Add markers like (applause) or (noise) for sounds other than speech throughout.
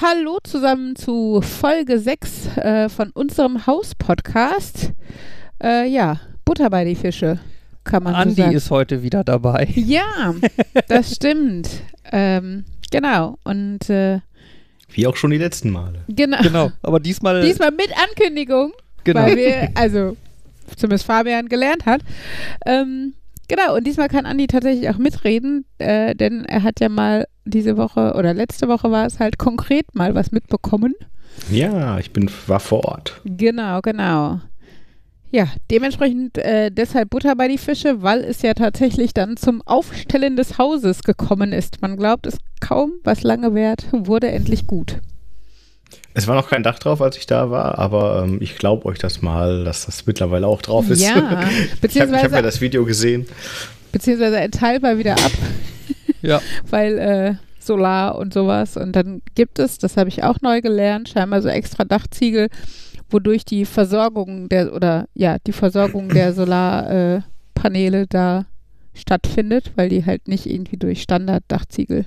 Hallo zusammen zu Folge 6 äh, von unserem Haus-Podcast. Äh, ja, Butter bei die Fische, kann man Andi so sagen. ist heute wieder dabei. (laughs) Ja, das stimmt. ähm, genau. Und äh, Wie auch schon die letzten Male. genau. Genau, aber diesmal, (laughs) Diesmal mit Ankündigung, genau. weil wir, also zumindest Fabian gelernt hat. Ähm, genau, und diesmal kann Andi tatsächlich auch mitreden, äh, denn er hat ja mal diese Woche oder letzte Woche war es halt konkret mal was mitbekommen. Ja, ich bin, war vor Ort. Genau, genau. Ja, dementsprechend äh, deshalb Butter bei die Fische, weil es ja tatsächlich dann zum Aufstellen des Hauses gekommen ist. Man glaubt es kaum, was lange währt, wurde endlich gut. Es war noch kein Dach drauf, als ich da war, aber ähm, ich glaube euch das mal, dass das mittlerweile auch drauf ist. Ja, (laughs) ich habe hab beziehungsweise, ja das Video gesehen. beziehungsweise ein Teil war wieder ab, ja, (laughs) weil äh, Solar und sowas. Und dann gibt es, das habe ich auch neu gelernt, scheinbar so extra Dachziegel, wodurch die Versorgung der oder ja, die Versorgung der (clears throat) Solarpaneele äh, da stattfindet, weil die halt nicht irgendwie durch Standard-Dachziegel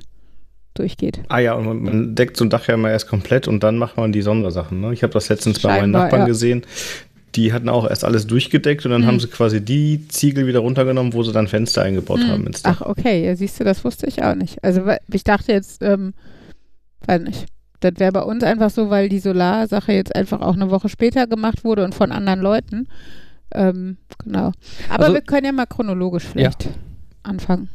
durchgeht. Ah ja, und man, deckt so ein Dach ja immer erst komplett und dann macht man die Sondersachen. Ne? Ich habe das letztens bei meinen Scheinbar, Nachbarn ja. gesehen. Die hatten auch erst alles durchgedeckt und dann Mhm. haben sie quasi die Ziegel wieder runtergenommen, wo sie dann Fenster eingebaut Hm. haben ins Dach. Ach, okay, ja, siehst du, das wusste ich auch nicht. Also ich dachte jetzt, ähm, weiß nicht. Das wäre bei uns einfach so, weil die Solarsache jetzt einfach auch eine Woche später gemacht wurde und von anderen Leuten. Ähm, genau. Aber Also- wir können ja mal chronologisch vielleicht anfangen.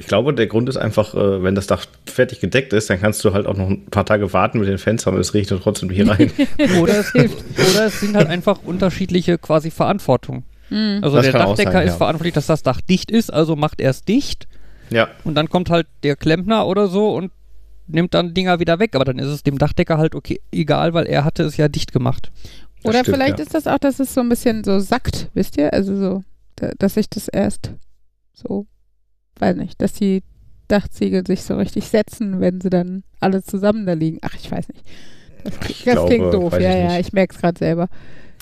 Ich glaube, der Grund ist einfach, äh, wenn das Dach fertig gedeckt ist, dann kannst du halt auch noch ein paar Tage warten mit den Fenstern und es regnet trotzdem hier rein. (laughs) oder, es, oder es sind halt einfach unterschiedliche quasi Verantwortungen. Hm. Also Das der Dachdecker sein, ist ja. verantwortlich, dass das Dach dicht ist, also macht er es dicht ja, und dann kommt halt der Klempner oder so und nimmt dann Dinger wieder weg, aber dann ist es dem Dachdecker halt okay, egal, weil er hatte es ja dicht gemacht. das Oder stimmt, vielleicht ja. ist das auch, dass es so ein bisschen so sackt, wisst ihr? Also so, da- dass sich das erst so, weiß nicht, dass die Dachziegel sich so richtig setzen, wenn sie dann alle zusammen da liegen. Ach, ich weiß nicht. Das, das glaube, klingt doof, ja, ja, nicht. ich merke es gerade selber.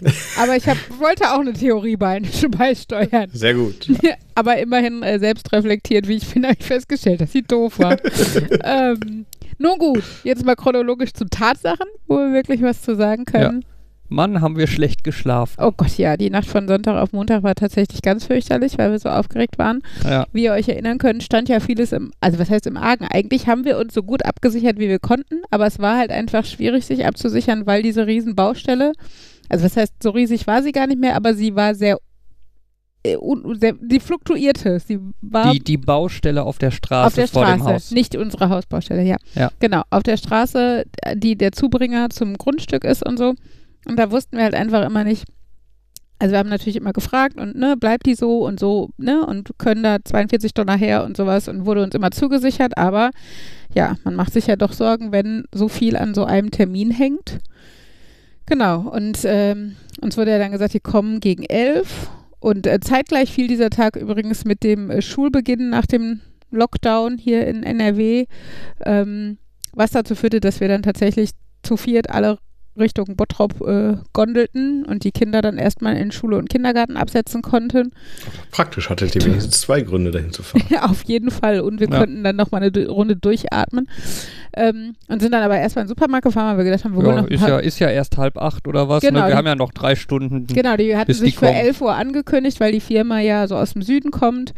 (laughs) Aber ich hab, wollte auch eine Theorie bei, (laughs) beisteuern. sehr gut. Aber immerhin äh, selbst reflektiert, wie ich bin, (laughs) habe ich festgestellt, dass sie doof war. ähm, nun gut, jetzt mal chronologisch zu Tatsachen, wo wir wirklich was zu sagen können. Mann, haben wir schlecht geschlafen. Oh Gott, ja, die Nacht von Sonntag auf Montag war tatsächlich ganz fürchterlich, weil wir so aufgeregt waren. Ja. Wie ihr euch erinnern könnt, stand ja vieles im, also was heißt im Argen? Eigentlich haben wir uns so gut abgesichert, wie wir konnten, aber es war halt einfach schwierig, sich abzusichern, weil diese Riesenbaustelle, also was heißt, so riesig war sie gar nicht mehr, aber sie war sehr, äh, die fluktuierte. Sie war Die, die Baustelle auf der Straße auf der vor dem Straße, Haus. nicht unsere Hausbaustelle, ja. Ja. Genau, auf der Straße, die der Zubringer zum Grundstück ist und so. Und da wussten wir halt einfach immer nicht. Also wir haben natürlich immer gefragt und ne, bleibt die so und so, ne, und können da 42 Stunden her und sowas und wurde uns immer zugesichert, aber ja, man macht sich ja doch Sorgen, wenn so viel an so einem Termin hängt. Genau, und ähm, uns wurde ja dann gesagt, die kommen gegen elf und äh, zeitgleich fiel dieser Tag übrigens mit dem äh, Schulbeginn nach dem Lockdown hier in NRW, ähm, was dazu führte, dass wir dann tatsächlich zu viert alle Richtung Bottrop äh, gondelten und die Kinder dann erstmal in Schule und Kindergarten absetzen konnten. Praktisch hattet ihr wenigstens (laughs) zwei Gründe, dahin zu fahren. Auf jeden Fall. Und wir Ja. konnten dann nochmal eine Runde durchatmen. Ähm, und sind dann aber erstmal in den Supermarkt gefahren, weil wir gedacht haben, wir Ja, ist, ja, ist ja erst halb acht oder was. Genau, ne? die- Wir haben ja noch drei Stunden. Genau, die hatten bis die sich für kommen. 11 Uhr angekündigt, weil die Firma ja so aus dem Süden kommt.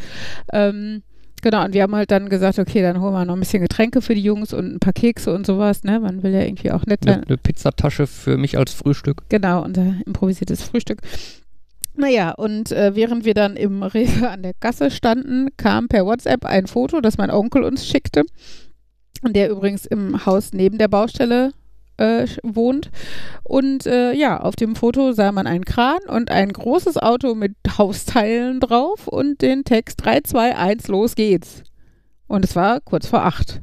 Ähm, genau, und wir haben halt dann gesagt, okay, dann holen wir noch ein bisschen Getränke für die Jungs und ein paar Kekse und sowas. Ne? Man will ja irgendwie auch nett Eine, sein. eine Pizzatasche für mich als Frühstück. Genau, unser improvisiertes Frühstück. Naja, und äh, während wir dann im Rewe an der Gasse standen, kam per WhatsApp ein Foto, das mein Onkel uns schickte, der übrigens im Haus neben der Baustelle äh, wohnt. Und äh, ja, auf dem Foto sah man einen Kran und ein großes Auto mit Hausteilen drauf und den Text 3, 2, 1, los geht's. Und es war kurz vor acht.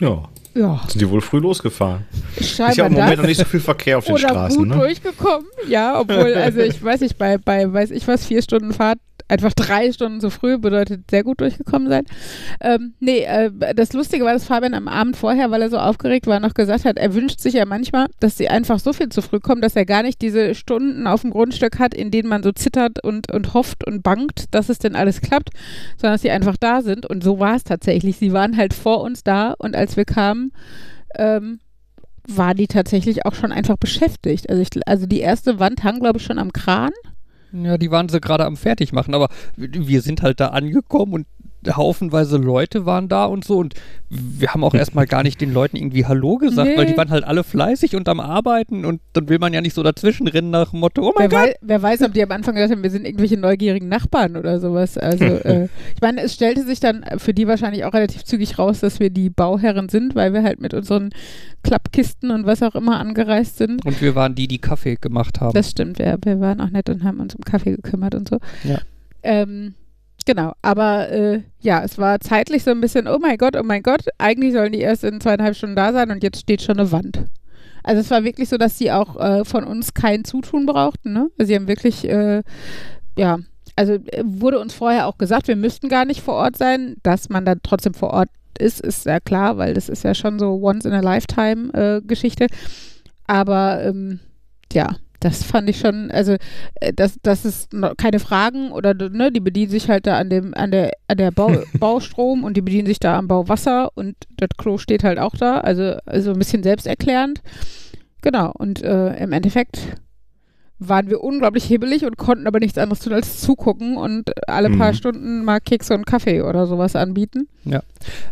Ja, Ja, sind die wohl früh losgefahren. scheinbar ist ja im. Moment noch nicht so viel Verkehr auf den oder Straßen. gut Ne? durchgekommen. Ja, obwohl, also ich weiß nicht, bei, bei weiß ich was, vier Stunden Fahrt einfach drei Stunden zu früh bedeutet sehr gut durchgekommen sein. Ähm, nee, äh, das Lustige war, dass Fabian am Abend vorher, weil er so aufgeregt war, noch gesagt hat, er wünscht sich ja manchmal, dass sie einfach so viel zu früh kommen, dass er gar nicht diese Stunden auf dem Grundstück hat, in denen man so zittert und, und hofft und bangt, dass es denn alles klappt, sondern dass sie einfach da sind. Und so war es tatsächlich. Sie waren halt vor uns da und als wir kamen, ähm, war die tatsächlich auch schon einfach beschäftigt. Also, ich, also die erste Wand hang, glaube ich, schon am Kran. Ja, die waren sie gerade am Fertigmachen, aber wir sind halt da angekommen und haufenweise Leute waren da und so und wir haben auch erstmal gar nicht den Leuten irgendwie Hallo gesagt, Nee. weil die waren halt alle fleißig und am Arbeiten und dann will man ja nicht so dazwischen rennen nach dem Motto, oh mein Wer, Gott. wei wer weiß, ob die am Anfang gedacht haben, wir sind irgendwelche neugierigen Nachbarn oder sowas. Also, (laughs) äh, ich meine, es stellte sich dann für die wahrscheinlich auch relativ zügig raus, dass wir die Bauherren sind, weil wir halt mit unseren Klappkisten und was auch immer angereist sind. Und wir waren die, die Kaffee gemacht haben. Das stimmt, wir, wir waren auch nett und haben uns um Kaffee gekümmert und so. Ja. Ähm, genau, aber äh, ja, es war zeitlich so ein bisschen, oh mein Gott, oh mein Gott, eigentlich sollen die erst in zweieinhalb Stunden da sein und jetzt steht schon eine Wand. Also es war wirklich so, dass sie auch äh, von uns kein Zutun brauchten. Ne? Also sie haben wirklich, äh, ja, also äh, wurde uns vorher auch gesagt, wir müssten gar nicht vor Ort sein, dass man dann trotzdem vor Ort ist, ist ja klar, weil das ist ja schon so once in a lifetime äh, Geschichte. Aber ähm, ja, das fand ich schon, also äh, das, das ist keine Fragen oder ne, die bedienen sich halt da an dem, an der, an der Bau, (laughs) Baustrom und die bedienen sich da am Bauwasser und das Klo steht halt auch da, also, also ein bisschen selbsterklärend. Genau, und äh, im Endeffekt waren wir unglaublich hebelig und konnten aber nichts anderes tun als zugucken und alle paar Mhm. Stunden mal Kekse und Kaffee oder sowas anbieten.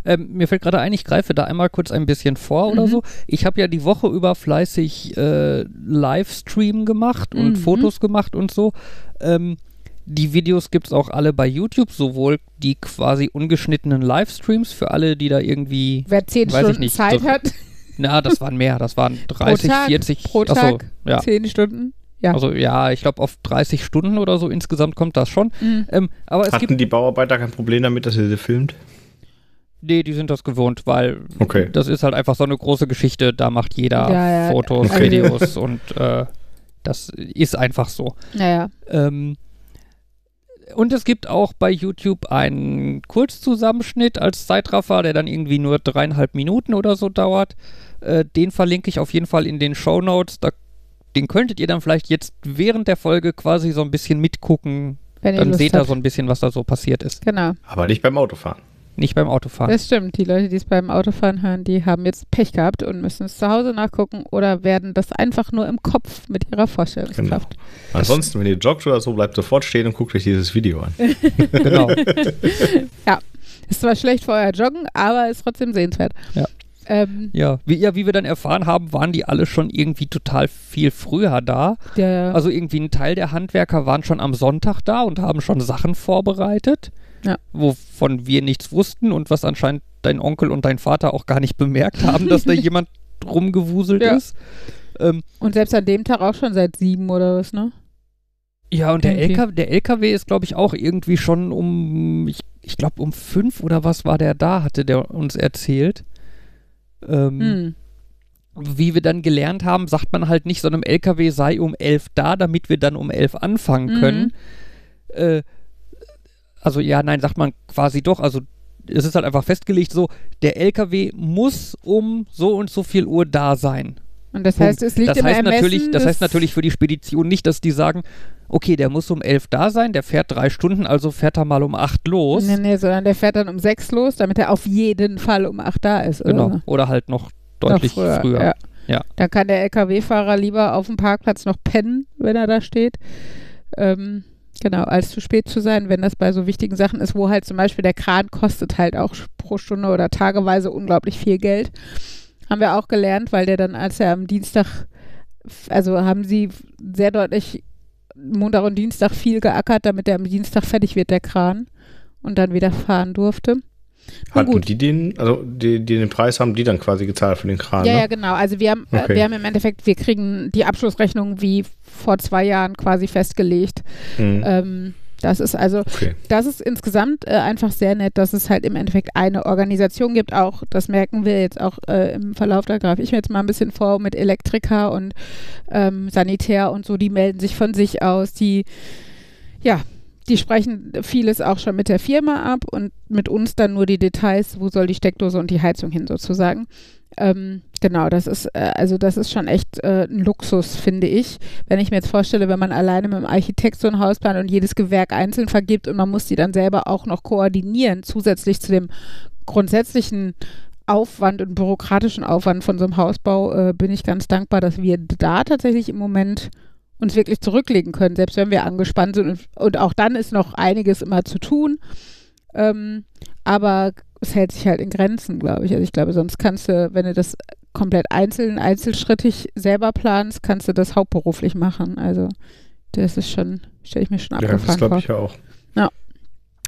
Ähm, mir fällt gerade ein, ich greife da einmal kurz ein bisschen vor oder Mhm. so. Ich habe ja die Woche über fleißig äh, Livestream gemacht und Mhm. Fotos gemacht und so. Ähm, die Videos gibt es auch alle bei YouTube, sowohl die quasi ungeschnittenen Livestreams für alle, die da irgendwie. Wer zehn Stunden nicht, Zeit so- hat, Na, das waren mehr, das waren (laughs) 30, Tag, 40. pro achso, Tag, ja. zehn Stunden. Ja. Also ja, ich glaube auf 30 Stunden oder so insgesamt kommt das schon. Mhm. Ähm, aber es gibt. Hatten die Bauarbeiter kein Problem damit, dass ihr sie filmt? Nee, die sind das gewohnt, weil Okay. das ist halt einfach so eine große Geschichte. Da macht jeder Ja, ja, Fotos, okay. Videos (laughs) und äh, das ist einfach so. Naja. Ähm, und es gibt auch bei YouTube einen Kurzzusammenschnitt als Zeitraffer, der dann irgendwie nur dreieinhalb Minuten oder so dauert. Äh, den verlinke ich auf jeden Fall in den Show Notes. Da, den könntet ihr dann vielleicht jetzt während der Folge quasi so ein bisschen mitgucken. Wenn ihr Dann seht ihr so ein bisschen, was da so passiert ist. Genau, Aber nicht beim Autofahren. Nicht beim Autofahren. das stimmt. Die Leute, die es beim Autofahren hören, die haben jetzt Pech gehabt und müssen es zu Hause nachgucken oder werden das einfach nur im Kopf mit ihrer Vorstellungskraft. Ansonsten, wenn ihr joggt oder so, bleibt sofort stehen und guckt euch dieses Video an. (laughs) genau. (laughs) Ist zwar schlecht für euer Joggen, aber ist trotzdem sehenswert. Ja. Ähm, Ja, wie, ja, wie wir dann erfahren haben, waren die alle schon irgendwie total viel früher da. der, Also irgendwie ein Teil der Handwerker waren schon am Sonntag da und haben schon Sachen vorbereitet, Ja. wovon wir nichts wussten und was anscheinend dein Onkel und dein Vater auch gar nicht bemerkt haben, dass da (laughs) jemand rumgewuselt Ja. ist. Ähm, und selbst an dem Tag auch schon seit sieben oder was, ne? ja, und der. LKW, der LKW ist, glaube ich, auch irgendwie schon um, ich, ich glaube, um fünf oder was war der da, hatte der uns erzählt. Ähm, Hm. wie wir dann gelernt haben, sagt man halt nicht, so einem LKW sei um elf da, damit wir dann um elf anfangen Mhm. können. Äh, also ja, nein, sagt man quasi doch. Also es ist halt einfach festgelegt so, der LKW muss um so und so viel Uhr da sein. Und das Punkt. heißt, es liegt das im heißt Ermessen natürlich, Das heißt natürlich für die Spedition nicht, dass die sagen, okay, der muss um elf da sein, der fährt drei Stunden, also fährt er mal um acht los. Nee, nee, sondern der fährt dann um sechs los, damit er auf jeden Fall um acht da ist. Genau. Oder? Oder halt noch Noch deutlich früher. Ja. Ja. Dann kann der LKW-Fahrer lieber auf dem Parkplatz noch pennen, wenn er da steht. Ähm, genau, als zu spät zu sein, wenn das bei so wichtigen Sachen ist, wo halt zum Beispiel der Kran kostet halt auch pro Stunde oder tageweise unglaublich viel Geld. Haben wir auch gelernt, weil der dann, als er am Dienstag, also haben sie sehr deutlich Montag und Dienstag viel geackert, damit er am Dienstag fertig wird, der Kran, und dann wieder fahren durfte. Hatten gut. die den, also die, die den Preis haben die dann quasi gezahlt für den Kran, Ja, ne? ja, genau. Also wir haben, Okay. äh, wir haben im Endeffekt, wir kriegen die Abschlussrechnung wie vor zwei Jahren quasi festgelegt. Mhm. Ähm, das ist also, Okay. das ist insgesamt äh, einfach sehr nett, dass es halt im Endeffekt eine Organisation gibt. Auch, das merken wir jetzt auch äh, im Verlauf, da greife ich mir jetzt mal ein bisschen vor mit Elektriker und ähm, Sanitär und so, die melden sich von sich aus, die, ja, die sprechen vieles auch schon mit der Firma ab und mit uns dann nur die Details, wo soll die Steckdose und die Heizung hin sozusagen. Ähm, genau, das ist, äh, also das ist schon echt äh, ein Luxus, finde ich. Wenn ich mir jetzt vorstelle, wenn man alleine mit dem Architekt so ein Haus plant und jedes Gewerk einzeln vergibt und man muss die dann selber auch noch koordinieren, zusätzlich zu dem grundsätzlichen Aufwand und bürokratischen Aufwand von so einem Hausbau äh, bin ich ganz dankbar, dass wir da tatsächlich im Moment uns wirklich zurücklegen können, selbst wenn wir angespannt sind. Und, und auch dann ist noch einiges immer zu tun. Ähm, aber es hält sich halt in Grenzen, glaube ich. Also ich glaube, sonst kannst du, wenn du das komplett einzeln, einzelschrittig selber planst, kannst du das hauptberuflich machen. Also das ist schon, stelle ich mir schon abgefahren Ja, das glaube ich ja auch.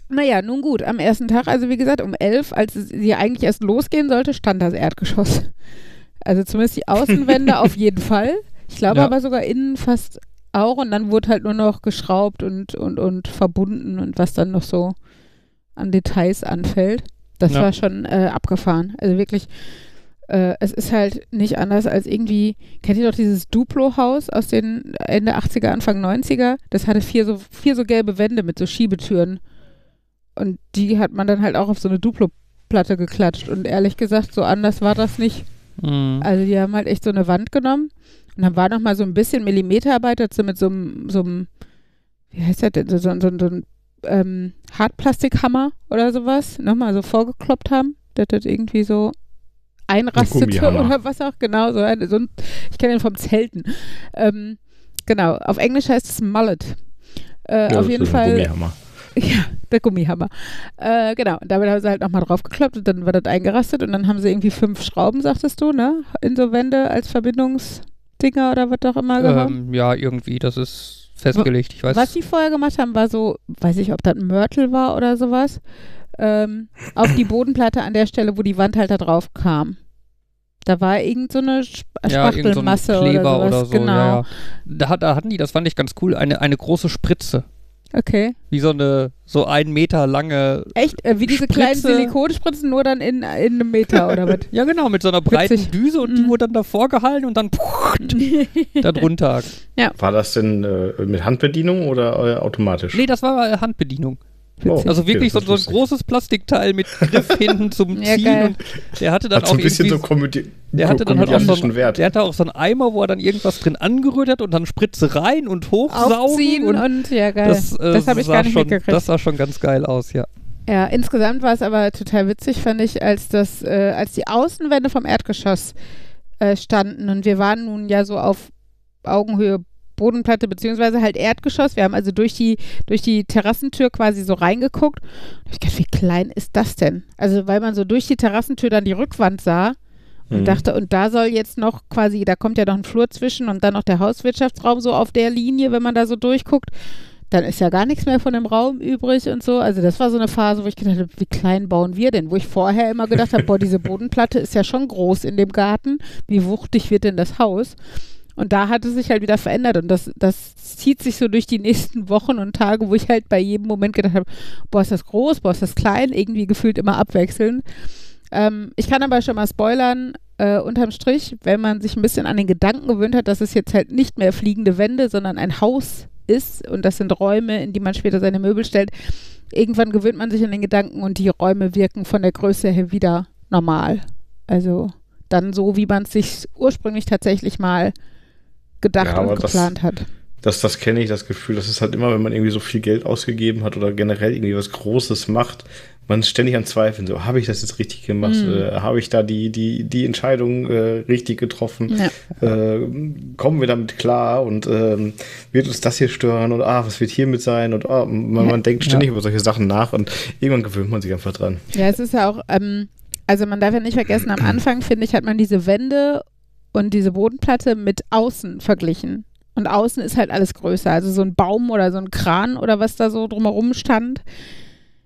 Naja, nun gut, am ersten Tag, also wie gesagt, um elf, als sie eigentlich erst losgehen sollte, stand das Erdgeschoss. Also zumindest die Außenwände (laughs) auf jeden Fall. Ich glaube Ja. aber sogar innen fast auch. Und dann wurde halt nur noch geschraubt und, und, und verbunden und was dann noch so an Details anfällt. Das Ja. war schon äh, abgefahren. Also wirklich, äh, es ist halt nicht anders als irgendwie, kennt ihr doch dieses Duplo-Haus aus den Ende 80er, Anfang 90er? Das hatte vier so, vier so gelbe Wände mit so Schiebetüren. Und die hat man dann halt auch auf so eine Duplo-Platte geklatscht. Und ehrlich gesagt, so anders war das nicht. Mhm. Also die haben halt echt so eine Wand genommen. Und dann war noch mal so ein bisschen Millimeterarbeit, dass sie mit so einem, so einem, wie heißt das denn, so, so, so, so ein ähm, Hartplastikhammer oder sowas, nochmal so vorgekloppt haben, dass das irgendwie so einrastete oder was auch, genau, so, ein, so ein, ich kenne den vom Zelten. Ähm, genau, auf Englisch heißt es Mullet. Äh, Ja, auf das jeden ist ein Fall. Gummihammer. (laughs) Ja, der Gummihammer. Äh, genau, und damit haben sie halt nochmal draufgekloppt und dann war das eingerastet und dann haben sie irgendwie fünf Schrauben, sagtest du, ne? In so Wände als Verbindungsdinger oder was auch immer gehabt. Ähm, ja, irgendwie, das ist festgelegt. Ich weiß. Was sie vorher gemacht haben, war so, weiß ich, ob das ein Mörtel war oder sowas, ähm, auf die Bodenplatte an der Stelle, wo die Wand halt da drauf kam. Da war irgend so eine Sp ja, irgend so ein Spachtelmasse Kleber oder oder so. genau. Ja, ja. Da, hat- da hatten die, das fand ich ganz cool, eine, eine große Spritze. Okay. Wie so eine, so ein Meter lange. Echt? Äh, wie diese kleinen Spritze. Silikonspritzen, nur dann in, in einem Meter oder was? (laughs) Ja, genau, mit so einer breiten Witzig. Düse und die Mhm. wurde dann davor gehalten und dann (laughs) da drunter. War das denn äh, mit Handbedienung oder äh, automatisch? Nee, das war äh, Handbedienung. Oh, Witzig. Also okay, wirklich das so, so ein großes Plastikteil mit Griff (laughs) hinten zum Ja, Ziehen. geil. Und der hatte dann Hat auch so ein bisschen so Komödie der hatte dann halt auch so einen, Wert. der hatte auch so einen Eimer, wo er dann irgendwas drin angerührt hat und dann Spritze rein und hochsaugen. Und und, ja, geil. das, Das, äh, habe ich sah gar nicht schon, mitgekriegt. Das sah schon ganz geil aus, ja. Ja, insgesamt war es aber total witzig, fand ich, als das, äh, als die Außenwände vom Erdgeschoss äh, standen und wir waren nun ja so auf Augenhöhe Bodenplatte beziehungsweise halt Erdgeschoss. Wir haben also durch die durch die Terrassentür quasi so reingeguckt. Hab ich gedacht, wie klein ist das denn? Also weil man so durch die Terrassentür dann die Rückwand sah und Mhm. dachte, und da soll jetzt noch quasi, da kommt ja noch ein Flur zwischen und dann noch der Hauswirtschaftsraum so auf der Linie, wenn man da so durchguckt dann ist ja gar nichts mehr von dem Raum übrig und so. Also das war so eine Phase, wo ich gedacht habe, wie klein bauen wir denn? Wo ich vorher immer gedacht habe, boah, diese Bodenplatte ist ja schon groß in dem Garten. Wie wuchtig wird denn das Haus? Und da hat es sich halt wieder verändert und das, das zieht sich so durch die nächsten Wochen und Tage, wo ich halt bei jedem Moment gedacht habe, boah, ist das groß, boah, ist das klein, irgendwie gefühlt immer abwechselnd. Ähm, ich kann aber schon mal spoilern, äh, unterm Strich, wenn man sich ein bisschen an den Gedanken gewöhnt hat, dass es jetzt halt nicht mehr fliegende Wände, sondern ein Haus ist und das sind Räume, in die man später seine Möbel stellt. Irgendwann gewöhnt man sich an den Gedanken und die Räume wirken von der Größe her wieder normal. Also dann so, wie man es sich ursprünglich tatsächlich mal gedacht Ja, und das- geplant hat. Das, das kenne ich, das Gefühl. Das ist halt immer, wenn man irgendwie so viel Geld ausgegeben hat oder generell irgendwie was Großes macht, man ist ständig am Zweifeln. So, habe ich das jetzt richtig gemacht? Mhm. Äh, habe ich da die, die, die Entscheidung äh, richtig getroffen? Ja. Äh, kommen wir damit klar? Und ähm, wird uns das hier stören? Und ah, was wird hiermit sein? Und ah, man, Ja. man denkt ständig über solche Sachen nach und irgendwann gewöhnt man sich einfach dran. Ja, es ist ja auch, ähm, also man darf ja nicht vergessen, am (clears throat) Anfang, finde ich, hat man diese Wände und diese Bodenplatte mit außen verglichen. Und außen ist halt alles größer. Also so ein Baum oder so ein Kran oder was da so drumherum stand,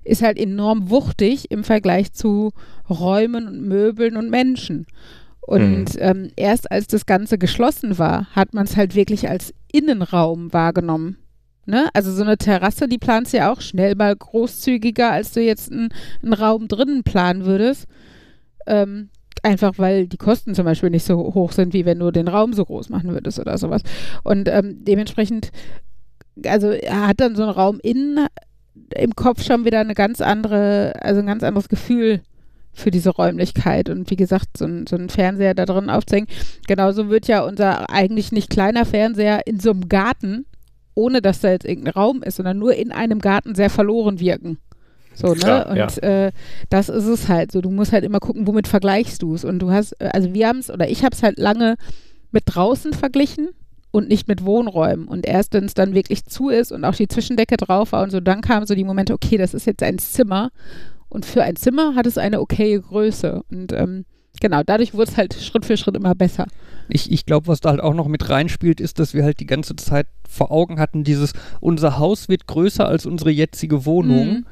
ist halt enorm wuchtig im Vergleich zu Räumen und Möbeln und Menschen. Und ähm, erst als das Ganze geschlossen war, hat man es halt wirklich als Innenraum wahrgenommen. Ne? Also so eine Terrasse, die planst du ja auch schnell mal großzügiger, als du jetzt einen, einen Raum drinnen planen würdest. Ähm, einfach weil die Kosten zum Beispiel nicht so hoch sind, wie wenn du den Raum so groß machen würdest oder sowas. Und ähm, dementsprechend, also hat dann so einen Raum innen im Kopf schon wieder eine ganz andere, also ein ganz anderes Gefühl für diese Räumlichkeit und wie gesagt, so ein, so ein Fernseher da drin aufzuhängen. Genauso wird ja unser eigentlich nicht kleiner Fernseher in so einem Garten, ohne dass da jetzt irgendein Raum ist, sondern nur in einem Garten sehr verloren wirken. So, ne? Klar, und ja. äh, das ist es halt so. Du musst halt immer gucken, womit vergleichst du es. Und du hast, äh, also wir haben es, oder ich habe es halt lange mit draußen verglichen und nicht mit Wohnräumen. Und erst wenn es dann wirklich zu ist und auch die Zwischendecke drauf war und so, dann kamen so die Momente, okay, das ist jetzt ein Zimmer. Und für ein Zimmer hat es eine okaye Größe. Und ähm, genau, dadurch wurde es halt Schritt für Schritt immer besser. Ich, ich glaube, was da halt auch noch mit reinspielt, ist, dass wir halt die ganze Zeit vor Augen hatten, dieses, unser Haus wird größer als unsere jetzige Wohnung. Mhm.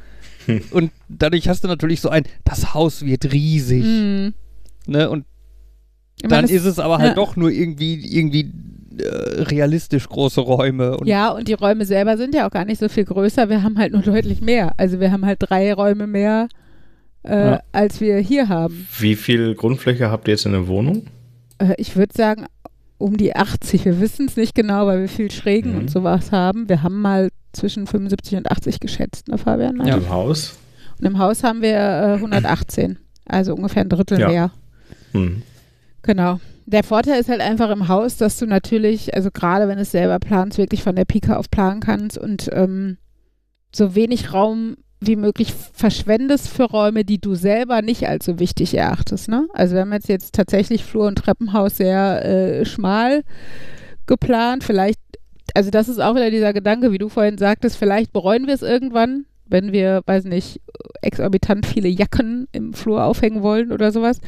(laughs) Und dadurch hast du natürlich so ein, das Haus wird riesig. Mhm. Ne? Und Ich dann meine, ist es aber halt ja. doch nur irgendwie, irgendwie äh, realistisch große Räume. Und Ja, und die Räume selber sind ja auch gar nicht so viel größer. Wir haben halt nur deutlich mehr. Also wir haben halt drei Räume mehr, äh, Ja. als wir hier haben. Wie viel Grundfläche habt ihr jetzt in der Wohnung? Äh, ich würde sagen, um die 80. Wir wissen es nicht genau, weil wir viel Schrägen Mhm. und sowas haben. Wir haben mal zwischen 75 und 80 geschätzt, ne Fabian? Ja. Im Haus? Und im Haus haben wir äh, 118. Also ungefähr ein Drittel Ja. mehr. Hm. Genau. Der Vorteil ist halt einfach im Haus, dass du natürlich, also gerade wenn du es selber planst, wirklich von der Pike auf planen kannst und ähm, so wenig Raum wie möglich verschwendest für Räume, die du selber nicht als so wichtig erachtest. Ne? Also wir haben jetzt, jetzt tatsächlich Flur und Treppenhaus sehr äh, schmal geplant. Vielleicht, also das ist auch wieder dieser Gedanke, wie du vorhin sagtest, vielleicht bereuen wir es irgendwann, wenn wir, weiß nicht, exorbitant viele Jacken im Flur aufhängen wollen oder sowas.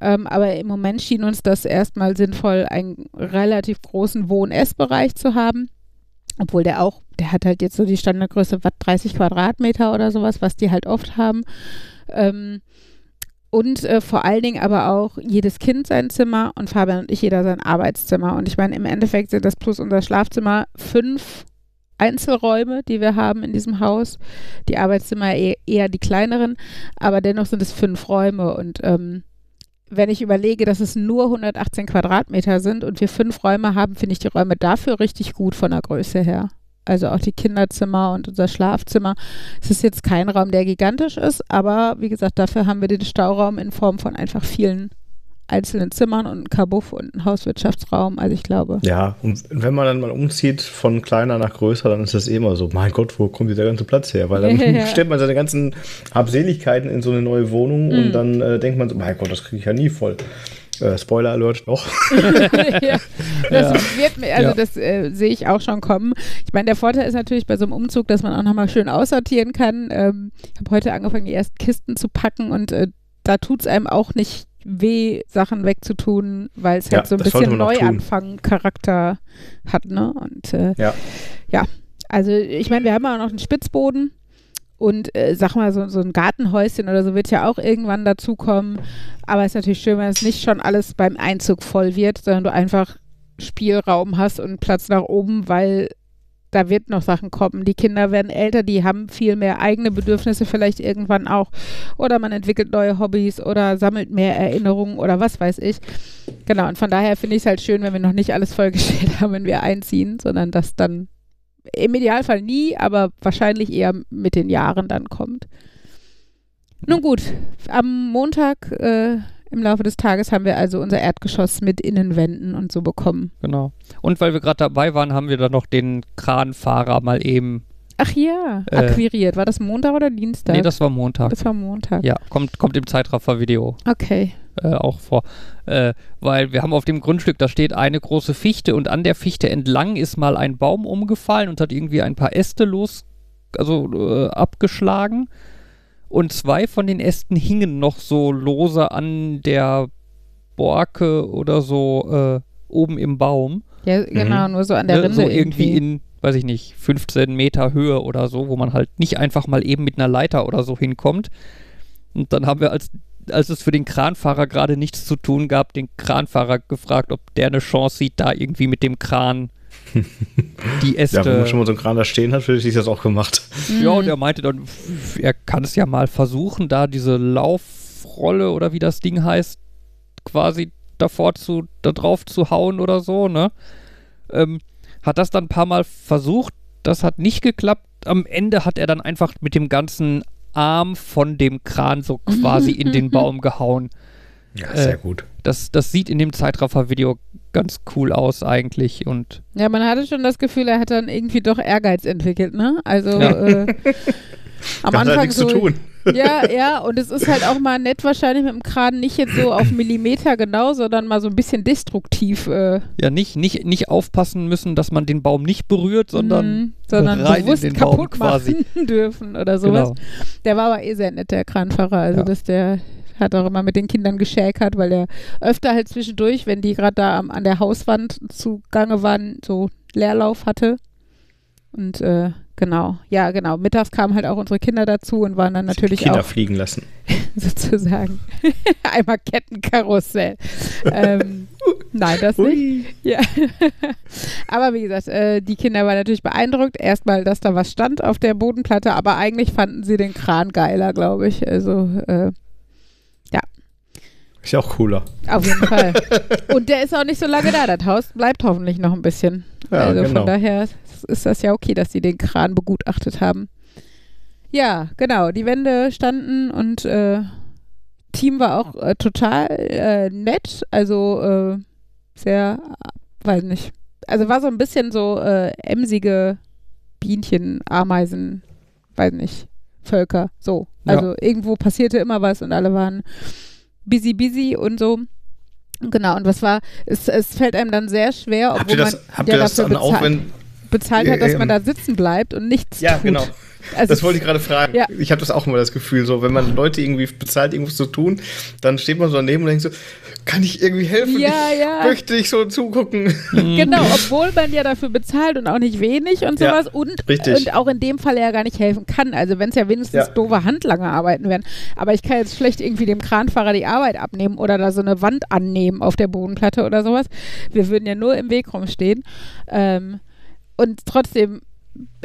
Ähm, aber im Moment schien uns das erstmal sinnvoll, einen relativ großen Wohn-Ess-Bereich zu haben. Obwohl der auch, der hat halt jetzt so die Standardgröße, was, 30 Quadratmeter oder sowas, was die halt oft haben. Ähm, und äh, vor allen Dingen aber auch jedes Kind sein Zimmer und Fabian und ich jeder sein Arbeitszimmer. Und ich meine, im Endeffekt sind das plus unser Schlafzimmer fünf Einzelräume, die wir haben in diesem Haus. Die Arbeitszimmer eher, eher die kleineren, aber dennoch sind es fünf Räume. Und ähm, wenn ich überlege, dass es nur 118 Quadratmeter sind und wir fünf Räume haben, finde ich die Räume dafür richtig gut von der Größe her. Also auch die Kinderzimmer und unser Schlafzimmer. Es ist jetzt kein Raum, der gigantisch ist, aber wie gesagt, dafür haben wir den Stauraum in Form von einfach vielen einzelnen Zimmern und ein Kabuff und ein Hauswirtschaftsraum. Also ich glaube. Ja, und wenn man dann mal umzieht von kleiner nach größer, dann ist das eh immer so, mein Gott, wo kommt dieser ganze Platz her? Weil dann (laughs) (laughs) Ja. stellt man seine ganzen Habseligkeiten in so eine neue Wohnung Mhm. und dann äh, denkt man so, mein Gott, das kriege ich ja nie voll. Äh, Spoiler Alert, doch. (laughs) ja, das wird mir, also Ja. das äh, sehe ich auch schon kommen. Ich meine, der Vorteil ist natürlich bei so einem Umzug, dass man auch nochmal schön aussortieren kann. Ähm, ich habe heute angefangen, die ersten Kisten zu packen und äh, da tut es einem auch nicht weh, Sachen wegzutun, weil es Ja, halt so ein bisschen. Neuanfang-Charakter hat, ne? Und äh, Ja. ja, also ich meine, wir haben auch noch einen Spitzboden und äh, sag mal, so, so ein Gartenhäuschen oder so wird ja auch irgendwann dazukommen. Aber es ist natürlich schön, wenn es nicht schon alles beim Einzug voll wird, sondern du einfach Spielraum hast und Platz nach oben, weil da wird noch Sachen kommen. Die Kinder werden älter, die haben viel mehr eigene Bedürfnisse vielleicht irgendwann auch. Oder man entwickelt neue Hobbys oder sammelt mehr Erinnerungen oder was weiß ich. Genau, und von daher finde ich es halt schön, wenn wir noch nicht alles vollgestellt (laughs) haben, wenn wir einziehen, sondern das dann im Idealfall nie, aber wahrscheinlich eher mit den Jahren dann kommt. Nun gut, am Montag äh, im Laufe des Tages haben wir also unser Erdgeschoss mit Innenwänden und so bekommen. Genau. Und weil wir gerade dabei waren, haben wir dann noch den Kranfahrer mal eben. Ach ja, Äh, akquiriert. War das Montag oder Dienstag? Nee, das war Montag. das war Montag. Ja, kommt, kommt im Zeitraffer-Video Okay. Äh, auch vor. Äh, weil wir haben auf dem Grundstück, da steht eine große Fichte und an der Fichte entlang ist mal ein Baum umgefallen und hat irgendwie ein paar Äste los, also äh, abgeschlagen. Und zwei von den Ästen hingen noch so lose an der Borke oder so äh, oben im Baum. Ja, genau, nur so an der Ne, Rinde so irgendwie irgendwie. in, weiß ich nicht, 15 Meter Höhe oder so, wo man halt nicht einfach mal eben mit einer Leiter oder so hinkommt. Und dann haben wir, als, als es für den Kranfahrer gerade nichts zu tun gab, den Kranfahrer gefragt, ob der eine Chance sieht, da irgendwie mit dem Kran (laughs) die Äste. Ja, wenn man schon mal so einen Kran da stehen hat, hätte ich das auch gemacht. Ja, und er meinte dann, er kann es ja mal versuchen, da diese Laufrolle oder wie das Ding heißt, quasi davor zu, da drauf zu hauen oder so, ne? Ähm, hat das dann ein paar Mal versucht, das hat nicht geklappt. Am Ende hat er dann einfach mit dem ganzen Arm von dem Kran so quasi in den Baum gehauen. Ja, sehr gut. Das, das sieht in dem Zeitraffer-Video ganz cool aus eigentlich und Ja, man hatte schon das Gefühl, er hat dann irgendwie doch Ehrgeiz entwickelt, ne? Also, Ja. äh, (laughs) am Anfang nichts so. zu tun. Ja, ja, und es ist halt auch mal nett wahrscheinlich mit dem Kran nicht jetzt so auf Millimeter genau, sondern mal so ein bisschen destruktiv. Äh, Ja, nicht, nicht, nicht aufpassen müssen, dass man den Baum nicht berührt, sondern Mhm, sondern rein in bewusst den Baum kaputt quasi. machen (laughs) dürfen oder sowas. genau. Der war aber eh sehr nett, der Kranfahrer. Also, Ja. dass der hat auch immer mit den Kindern geschäkert, weil der öfter halt zwischendurch, wenn die gerade da am, an der Hauswand zugange waren, so Leerlauf hatte. Und äh, genau, ja, genau. Mittags kamen halt auch unsere Kinder dazu und waren dann natürlich Kinder auch (laughs) fliegen lassen. sozusagen (laughs) einmal Kettenkarussell. ähm, (laughs) nein, das nicht. Ui. Ja. aber wie gesagt, äh, die Kinder waren natürlich beeindruckt. Erstmal, dass da was stand auf der Bodenplatte, aber eigentlich fanden sie den Kran geiler, glaube ich. Also äh, Ist ja auch cooler. auf jeden Fall. Und der ist auch nicht so lange da. Das Haus bleibt hoffentlich noch ein bisschen. Ja, also genau. von daher ist das ja okay, dass sie den Kran begutachtet haben. Ja, genau. Die Wände standen und äh, Team war auch äh, total äh, nett. Also äh, sehr, weiß nicht. Also war so ein bisschen so äh, emsige Bienchen, Ameisen, weiß nicht, Völker. So. Ja. Also irgendwo passierte immer was und alle waren busy, busy und so. Genau, und was war, es, es fällt einem dann sehr schwer, obwohl Habt ihr das, man habt ja ihr das dann auch, wenn. Bezahlt hat, dass Ähm, man da sitzen bleibt und nichts Ja, tut. genau. Also Das wollte ich gerade fragen. Ja. Ich habe das auch immer das Gefühl, so wenn man Leute irgendwie bezahlt, irgendwas zu tun, dann steht man so daneben und denkt so, kann ich irgendwie helfen? Ja, ich ja. möchte ich so zugucken. (laughs) Genau, obwohl man ja dafür bezahlt und auch nicht wenig und Ja, sowas und, richtig. und auch in dem Fall ja gar nicht helfen kann. Also wenn es ja wenigstens Ja. doofe handlanger Arbeiten wären. Aber ich kann jetzt schlecht irgendwie dem Kranfahrer die Arbeit abnehmen oder da so eine Wand annehmen auf der Bodenplatte oder sowas. Wir würden ja nur im Weg rumstehen. Ähm, und trotzdem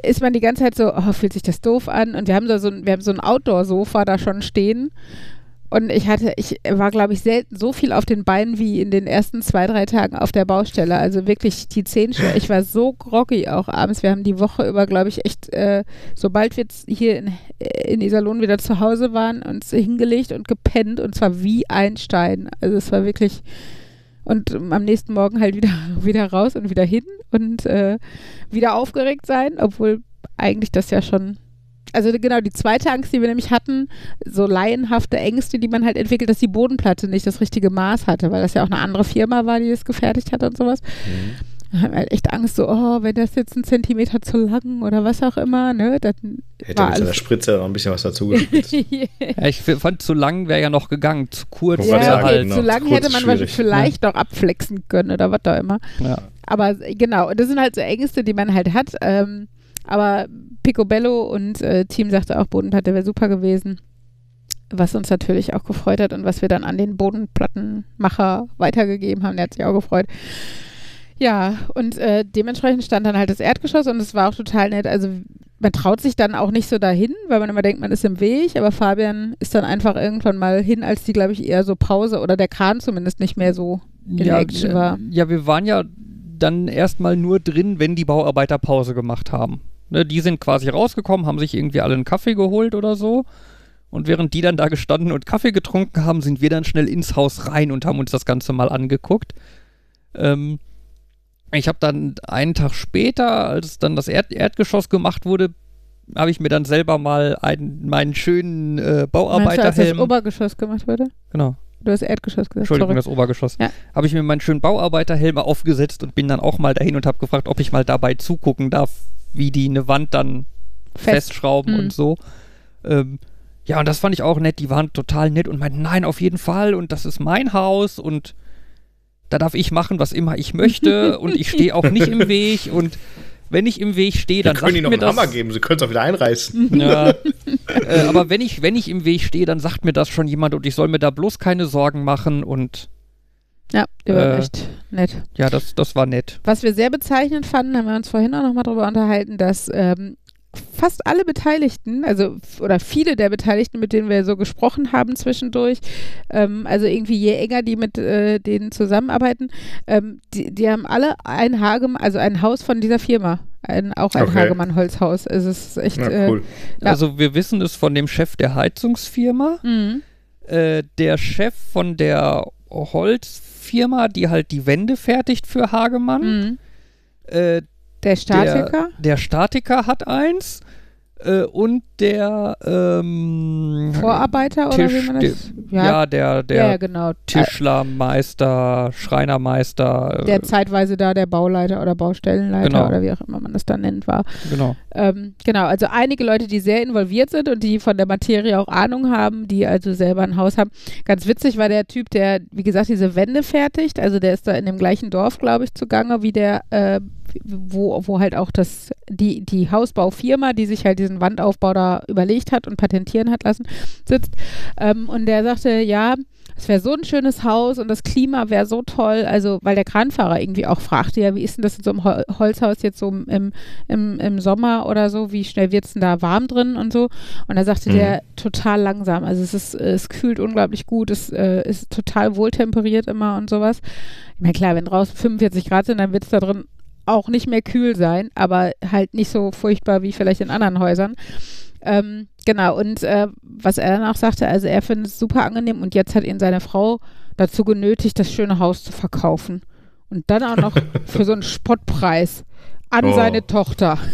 ist man die ganze Zeit so, oh, fühlt sich das doof an. Und wir haben da so ein, wir haben so ein Outdoor-Sofa da schon stehen. Und ich hatte, ich war, glaube ich, selten so viel auf den Beinen wie in den ersten zwei, drei Tagen auf der Baustelle. Also wirklich die zehn Stunden. Ich war so groggy auch abends. Wir haben die Woche über, glaube ich, echt, äh, sobald wir jetzt hier in, in Iserlohn wieder zu Hause waren, uns hingelegt und gepennt. Und zwar wie ein Stein. Also es war wirklich. Und am nächsten Morgen halt wieder, (laughs) wieder raus und wieder hin und äh, wieder aufgeregt sein, obwohl eigentlich das ja schon also genau, die zweite Angst, die wir nämlich hatten, so laienhafte Ängste, die man halt entwickelt, dass die Bodenplatte nicht das richtige Maß hatte, weil das ja auch eine andere Firma war, die das gefertigt hat und sowas. Da (laughs) hatten wir halt echt Angst, so, oh, wenn das jetzt ein Zentimeter zu lang oder was auch immer, ne, dann Hätte mit seiner. Spritze noch ein bisschen was dazu (laughs) gespritzt. Ja, ich fand, zu lang wäre ja noch gegangen. Zu kurz ja, sagen, halt. zu lang hätte man schwierig. vielleicht noch abflexen können oder was auch immer. Ja. Aber genau, das sind halt so Ängste, die man halt hat. Ähm, aber Picobello und äh, Team sagte auch, Bodenplatte wäre super gewesen. Was uns natürlich auch gefreut hat und was wir dann an den Bodenplattenmacher weitergegeben haben. Der hat sich auch gefreut. Ja, und äh, dementsprechend stand dann halt das Erdgeschoss und es war auch total nett. Also man traut sich dann auch nicht so dahin, weil man immer denkt, man ist im Weg, aber Fabian ist dann einfach irgendwann mal hin, als die, glaube ich, eher so Pause oder der Kran zumindest nicht mehr so in ja, Action äh, war. Ja, wir waren ja dann erstmal nur drin, wenn die Bauarbeiter Pause gemacht haben. Ne, die sind quasi rausgekommen, haben sich irgendwie alle einen Kaffee geholt oder so. Und während die dann da gestanden und Kaffee getrunken haben, sind wir dann schnell ins Haus rein und haben uns das Ganze mal angeguckt. Ähm, ich habe dann einen Tag später, als dann das Erd Erdgeschoss gemacht wurde, habe ich mir dann selber mal einen, meinen schönen äh, Meinst du, als das Bauarbeiterhelm. Obergeschoss gemacht wurde? Genau. Du hast Erdgeschoss gesagt. Entschuldigung, sorry. das Obergeschoss. Ja. Habe ich mir meinen schönen Bauarbeiterhelm aufgesetzt und bin dann auch mal dahin und habe gefragt, ob ich mal dabei zugucken darf, wie die eine Wand dann Fest. festschrauben Mhm. und so. Ähm, ja, und das fand ich auch nett. Die waren total nett und meinten, nein, auf jeden Fall und das ist mein Haus und da darf ich machen, was immer ich möchte (laughs) und ich stehe auch nicht im Weg und wenn ich im Weg stehe, dann können sagt Ihnen noch mir einen das. Hammer geben, Sie können es auch wieder einreißen. (laughs) Ja. äh, aber wenn ich, wenn ich im Weg stehe, dann sagt mir das schon jemand und ich soll mir da bloß keine Sorgen machen und Ja, die waren Äh, echt nett. ja, das, das war nett. Was wir sehr bezeichnend fanden, haben wir uns vorhin auch nochmal drüber unterhalten, dass ähm, fast alle Beteiligten, also oder viele der Beteiligten, mit denen wir so gesprochen haben zwischendurch, ähm, also irgendwie je enger die mit äh, denen zusammenarbeiten, ähm, die, die haben alle ein Hagem, also ein Haus von dieser Firma, ein, auch ein Okay. Hagemann-Holzhaus. Also es ist echt. Ja, äh, cool. Ja. Also wir wissen es von dem Chef der Heizungsfirma, mhm. äh, der Chef von der Holzfirma, die halt die Wände fertigt für Hagemann. Mhm. Der Statiker. Der, der Statiker hat eins. Äh, und der ähm, Vorarbeiter oder Tisch, wie man das? ja, ja, der, der ja, genau. Tischlermeister, Schreinermeister. äh, Der zeitweise da der Bauleiter oder Baustellenleiter Genau. oder wie auch immer man das dann nennt, war. Genau. Ähm, genau, also einige Leute, die sehr involviert sind und die von der Materie auch Ahnung haben, die also selber ein Haus haben. Ganz witzig war der Typ, der, wie gesagt, diese Wände fertigt. Also der ist da in dem gleichen Dorf, glaube ich, zugange, wie der, äh, wo, wo halt auch das, die, die Hausbaufirma, die sich halt diesen Wandaufbau da überlegt hat und patentieren hat lassen, sitzt. Ähm, und der sagte, ja, es wäre so ein schönes Haus und das Klima wäre so toll. Also, weil der Kranfahrer irgendwie auch fragte, ja, wie ist denn das in so einem Hol Holzhaus jetzt so im, im, im Sommer oder so? Wie schnell wird es denn da warm drin und so? Und da sagte Mhm. der total langsam. Also, es ist, es kühlt unglaublich gut, es äh, ist total wohltemperiert immer und sowas. Ich meine, klar, wenn draußen 45 Grad sind, dann wird es da drin auch nicht mehr kühl sein, aber halt nicht so furchtbar wie vielleicht in anderen Häusern. Ähm, genau, und äh, was er dann auch sagte, also er findet es super angenehm und jetzt hat ihn seine Frau dazu genötigt, das schöne Haus zu verkaufen. Und dann auch noch (laughs) für so einen Spottpreis an Oh. seine Tochter. (laughs)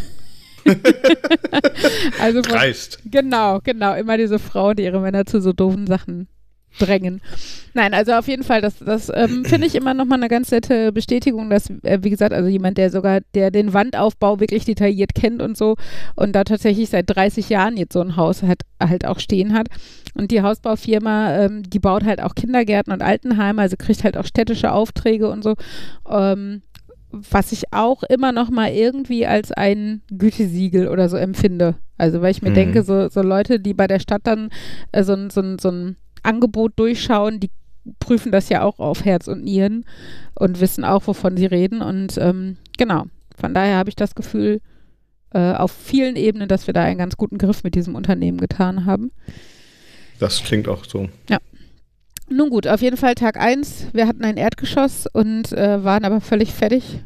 (laughs) also von, Dreist. Genau, genau. Immer diese Frauen, die ihre Männer zu so doofen Sachen drängen. Nein, also auf jeden Fall, das, das ähm, (clears throat) finde ich immer nochmal eine ganz nette Bestätigung, dass, äh, wie gesagt, also jemand, der sogar, der den Wandaufbau wirklich detailliert kennt und so und da tatsächlich seit 30 Jahren jetzt so ein Haus hat, halt auch stehen hat. Und die Hausbaufirma, ähm, die baut halt auch Kindergärten und Altenheime, also kriegt halt auch städtische Aufträge und so. Ähm, was ich auch immer noch mal irgendwie als ein Gütesiegel oder so empfinde. Also weil ich mir Mhm. denke, so, so Leute, die bei der Stadt dann äh, so, so, ein- so ein Angebot durchschauen, die prüfen das ja auch auf Herz und Nieren und wissen auch, wovon sie reden. Und ähm, genau, von daher habe ich das Gefühl, äh, auf vielen Ebenen, dass wir da einen ganz guten Griff mit diesem Unternehmen getan haben. Das klingt auch so. Nun gut, auf jeden Fall Tag 1. Wir hatten ein Erdgeschoss und äh, waren aber völlig fertig.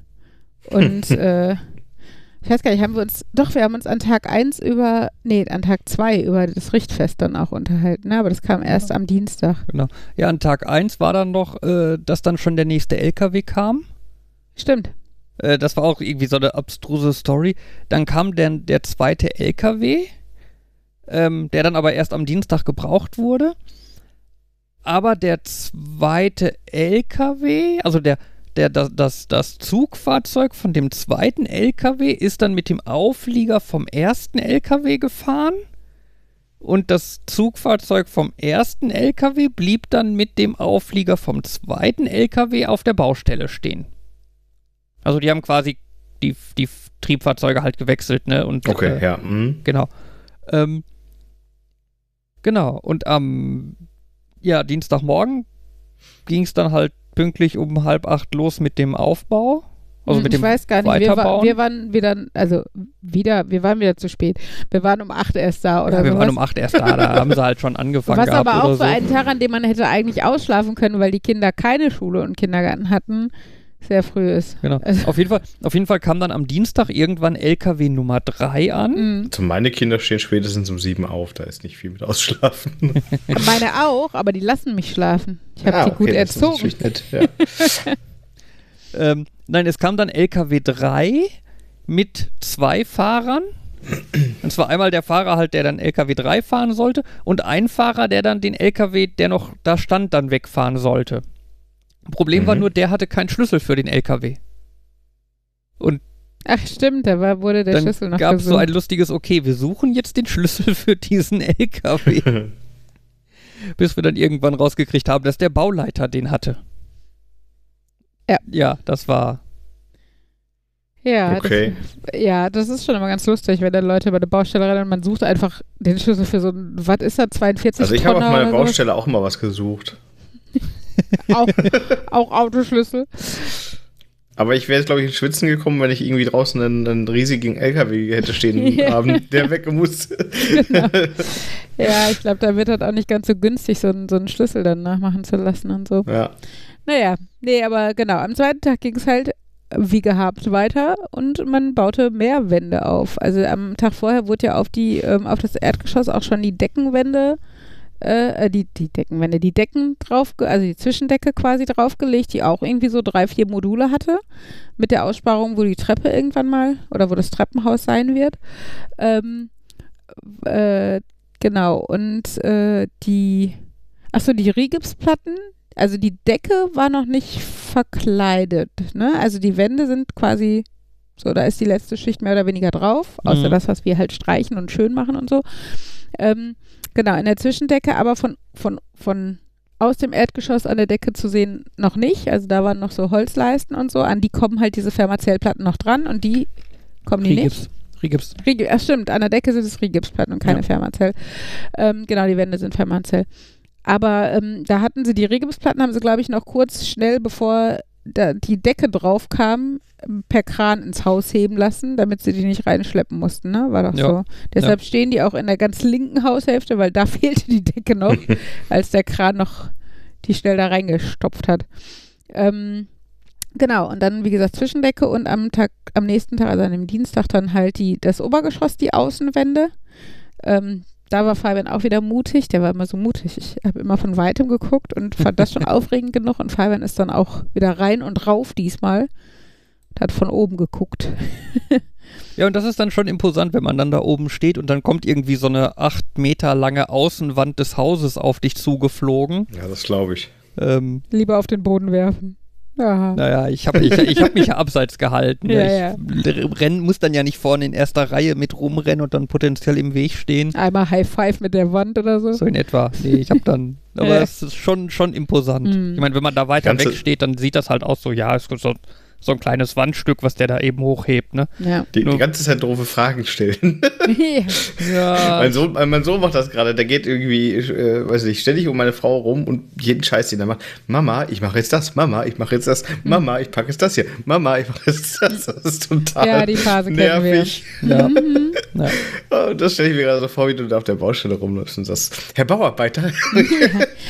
Und (laughs) äh, ich weiß gar nicht, haben wir uns, doch, wir haben uns an Tag 1 über, nee, an Tag 2 über das Richtfest dann auch unterhalten, ne? aber das kam erst am Dienstag. Ja, an Tag 1 war dann noch, äh, dass dann schon der nächste LKW kam. Stimmt. Äh, das war auch irgendwie so eine abstruse Story. Dann kam der, der zweite LKW, ähm, der dann aber erst am Dienstag gebraucht wurde. Aber der zweite LKW, also der, der, das, das, das Zugfahrzeug von dem zweiten LKW ist dann mit dem Auflieger vom ersten LKW gefahren. Und das Zugfahrzeug vom ersten LKW blieb dann mit dem Auflieger vom zweiten LKW auf der Baustelle stehen. Also die haben quasi die, die Triebfahrzeuge halt gewechselt, ne? Und, Okay, äh, ja. mhm. Genau. Ähm, genau. Und am ja, Dienstagmorgen ging es dann halt pünktlich um halb acht los mit dem Aufbau. Also Hm, mit ich dem weiß gar nicht, wir, war, wir waren wieder, also wieder, wir waren wieder zu spät. Wir waren um 8 erst da oder ja, wir sowas. waren um acht erst da, da haben sie halt schon angefangen Was aber auch so. einen Tag, an dem man hätte eigentlich ausschlafen können, weil die Kinder keine Schule und Kindergarten hatten, sehr früh ist. Genau. Also- Auf jeden, Fall, auf jeden Fall kam dann am Dienstag irgendwann LKW Nummer 3 an. Mhm. Also meine Kinder stehen spätestens um sieben auf, da ist nicht viel mit Ausschlafen. (laughs) Meine auch, aber die lassen mich schlafen. Ich habe Ah, die okay, gut erzogen. nett, ja. (laughs) Ähm, nein, es kam dann LKW 3 mit zwei Fahrern. Und zwar einmal der Fahrer halt, der dann LKW 3 fahren sollte und ein Fahrer, der dann den LKW, der noch da stand, dann wegfahren sollte. Problem war Mhm. nur, der hatte keinen Schlüssel für den LKW. Ach stimmt, da war, wurde der dann Schlüssel noch gab es so ein lustiges, okay, wir suchen jetzt den Schlüssel für diesen LKW. (laughs) bis wir dann irgendwann rausgekriegt haben, dass der Bauleiter den hatte. Ja. Ja, das war. Ja, Okay. das, ja, das ist schon immer ganz lustig, wenn dann Leute bei der Baustelle rennen und man sucht einfach den Schlüssel für so ein, was ist das, 42 Also ich habe auf meiner? Baustelle auch mal was gesucht. Auch, auch Autoschlüssel. Aber ich wäre, glaube ich, ins Schwitzen gekommen, wenn ich irgendwie draußen einen, einen riesigen LKW hätte stehen (laughs) Ja. haben, der weg muss. Genau. (laughs) Ja, ich glaube, da wird das auch nicht ganz so günstig, so, einen- so einen Schlüssel dann nachmachen zu lassen und so. ja. Naja, nee, aber genau, am zweiten Tag ging es halt wie gehabt weiter und man baute mehr Wände auf. Also am Tag vorher wurde ja auf die, ähm, auf das Erdgeschoss auch schon die Deckenwände, äh, äh, die, die Deckenwände, die Decken drauf, also die Zwischendecke quasi draufgelegt, die auch irgendwie so drei, vier Module hatte, mit der Aussparung, wo die Treppe irgendwann mal oder wo das Treppenhaus sein wird. Ähm, äh, genau. Und äh, die, achso, die Rigipsplatten, also die Decke war noch nicht verkleidet, ne? Also die Wände sind quasi so, da ist die letzte Schicht mehr oder weniger drauf, außer Mhm. das, was wir halt streichen und schön machen und so. Ähm, genau, in der Zwischendecke, aber von, von, von aus dem Erdgeschoss an der Decke zu sehen noch nicht. Also da waren noch so Holzleisten und so. An die kommen halt diese Fermazellplatten noch dran und die kommen die nicht. Rigips. Rigips. Ach stimmt, an der Decke sind es Rigipsplatten und keine Ja. Fermazell. Ähm, genau, die Wände sind Fermazell. Aber ähm, da hatten sie die Rigipsplatten, haben sie, glaube ich, noch kurz schnell, bevor da die Decke drauf kam, per Kran ins Haus heben lassen, damit sie die nicht reinschleppen mussten, ne? War doch Ja. so. Deshalb stehen die auch in der ganz linken Haushälfte, weil da (laughs) fehlte die Decke noch, (laughs) als der Kran noch die schnell da reingestopft hat. Ähm, genau, und dann, wie gesagt, Zwischendecke und am Tag, am nächsten Tag, also an dem Dienstag, dann halt die, das Obergeschoss, die Außenwände. Ähm, da war Fabian auch wieder mutig, der war immer so mutig. Ich habe immer von weitem geguckt und fand das schon (laughs) aufregend genug. Und Fabian ist dann auch wieder rein und rauf diesmal. Hat von oben geguckt. (laughs) Ja, und das ist dann schon imposant, wenn man dann da oben steht und dann kommt irgendwie so eine acht Meter lange Außenwand des Hauses auf dich zugeflogen. Ja, das glaube ich. Ähm, Lieber auf den Boden werfen. Ja. naja, ich habe ich, ich hab mich ja (laughs) abseits gehalten. Ja, ne? ich renn, muss dann ja nicht vorne in erster Reihe mit rumrennen und dann potenziell im Weg stehen. Einmal High Five mit der Wand oder so. So in etwa. Nee, ich habe dann. (laughs) Aber Ja. es ist schon, schon imposant. Mhm. Ich meine, wenn man da weiter Ganze- weg steht, dann sieht das halt aus so, ja, es ist so, so ein kleines Wandstück, was der da eben hochhebt, ne? Ja. Die, die ganze Zeit doofe Fragen stellen. (laughs) Ja. (laughs) mein, Sohn, mein Sohn macht das gerade. Der geht irgendwie, äh, weiß nicht, ständig um meine Frau rum und jeden Scheiß, den er macht. Mama, ich mache jetzt das. Mama, ich mache jetzt das. Mama, ich packe jetzt das hier. Mama, ich mache jetzt das. Das ist total Ja, die Phase nervig. ja. Mhm. ja. (laughs) Und das stelle ich mir gerade so vor, wie du da auf der Baustelle rumläufst und sagst, Herr Bauarbeiter,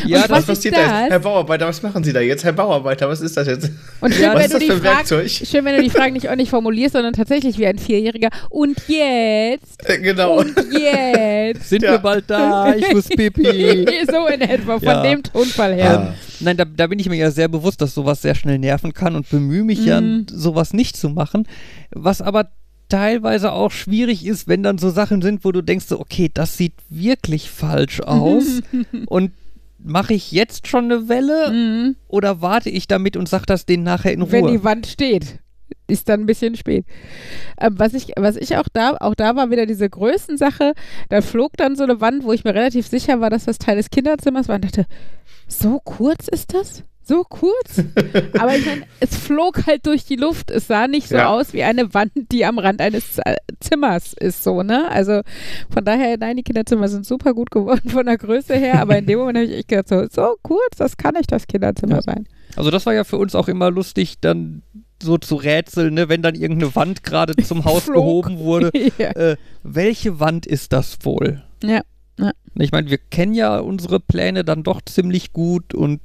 Ja, was ist passiert da? Herr Bauarbeiter, was machen Sie da jetzt? Herr Bauarbeiter, was ist das jetzt? Und schön, Ja, was wenn ist du die Fragen, Werkzeug? schön, wenn du die Fragen nicht ordentlich formulierst, sondern tatsächlich wie ein Vierjähriger. Und jetzt? Äh, Genau. Und jetzt? sind Ja. wir bald da? Ich muss pipi. (laughs) so in etwa, von Ja. dem Tonfall her. Ah. Nein, da, da bin ich mir ja sehr bewusst, dass sowas sehr schnell nerven kann und bemühe mich ja, Mhm. sowas nicht zu machen. Was aber teilweise auch schwierig ist, wenn dann so Sachen sind, wo du denkst, so, okay, das sieht wirklich falsch aus. (laughs) und mache ich jetzt schon eine Welle Mhm. oder warte ich damit und sag das denen nachher in Ruhe? Wenn die Wand steht. Ist dann ein bisschen spät. Ähm, was, ich, was ich auch da, auch da war wieder diese Größensache. Da flog dann so eine Wand, wo ich mir relativ sicher war, dass das Teil des Kinderzimmers war und dachte, so kurz ist das? So kurz? (laughs) Aber ich meine, es flog halt durch die Luft. Es sah nicht so Ja. aus wie eine Wand, die am Rand eines Zimmers ist, so, ne? Also von daher, nein, die Kinderzimmer sind super gut geworden von der Größe her, aber in dem Moment habe ich echt gedacht, so, so kurz, das kann nicht das Kinderzimmer Ja. sein. Also das war ja für uns auch immer lustig, dann so zu rätseln, ne, wenn dann irgendeine Wand gerade (laughs) zum Haus gehoben wurde. (laughs) ja. Äh, welche Wand ist das wohl? Ja, ja. Ich meine, wir kennen ja unsere Pläne dann doch ziemlich gut und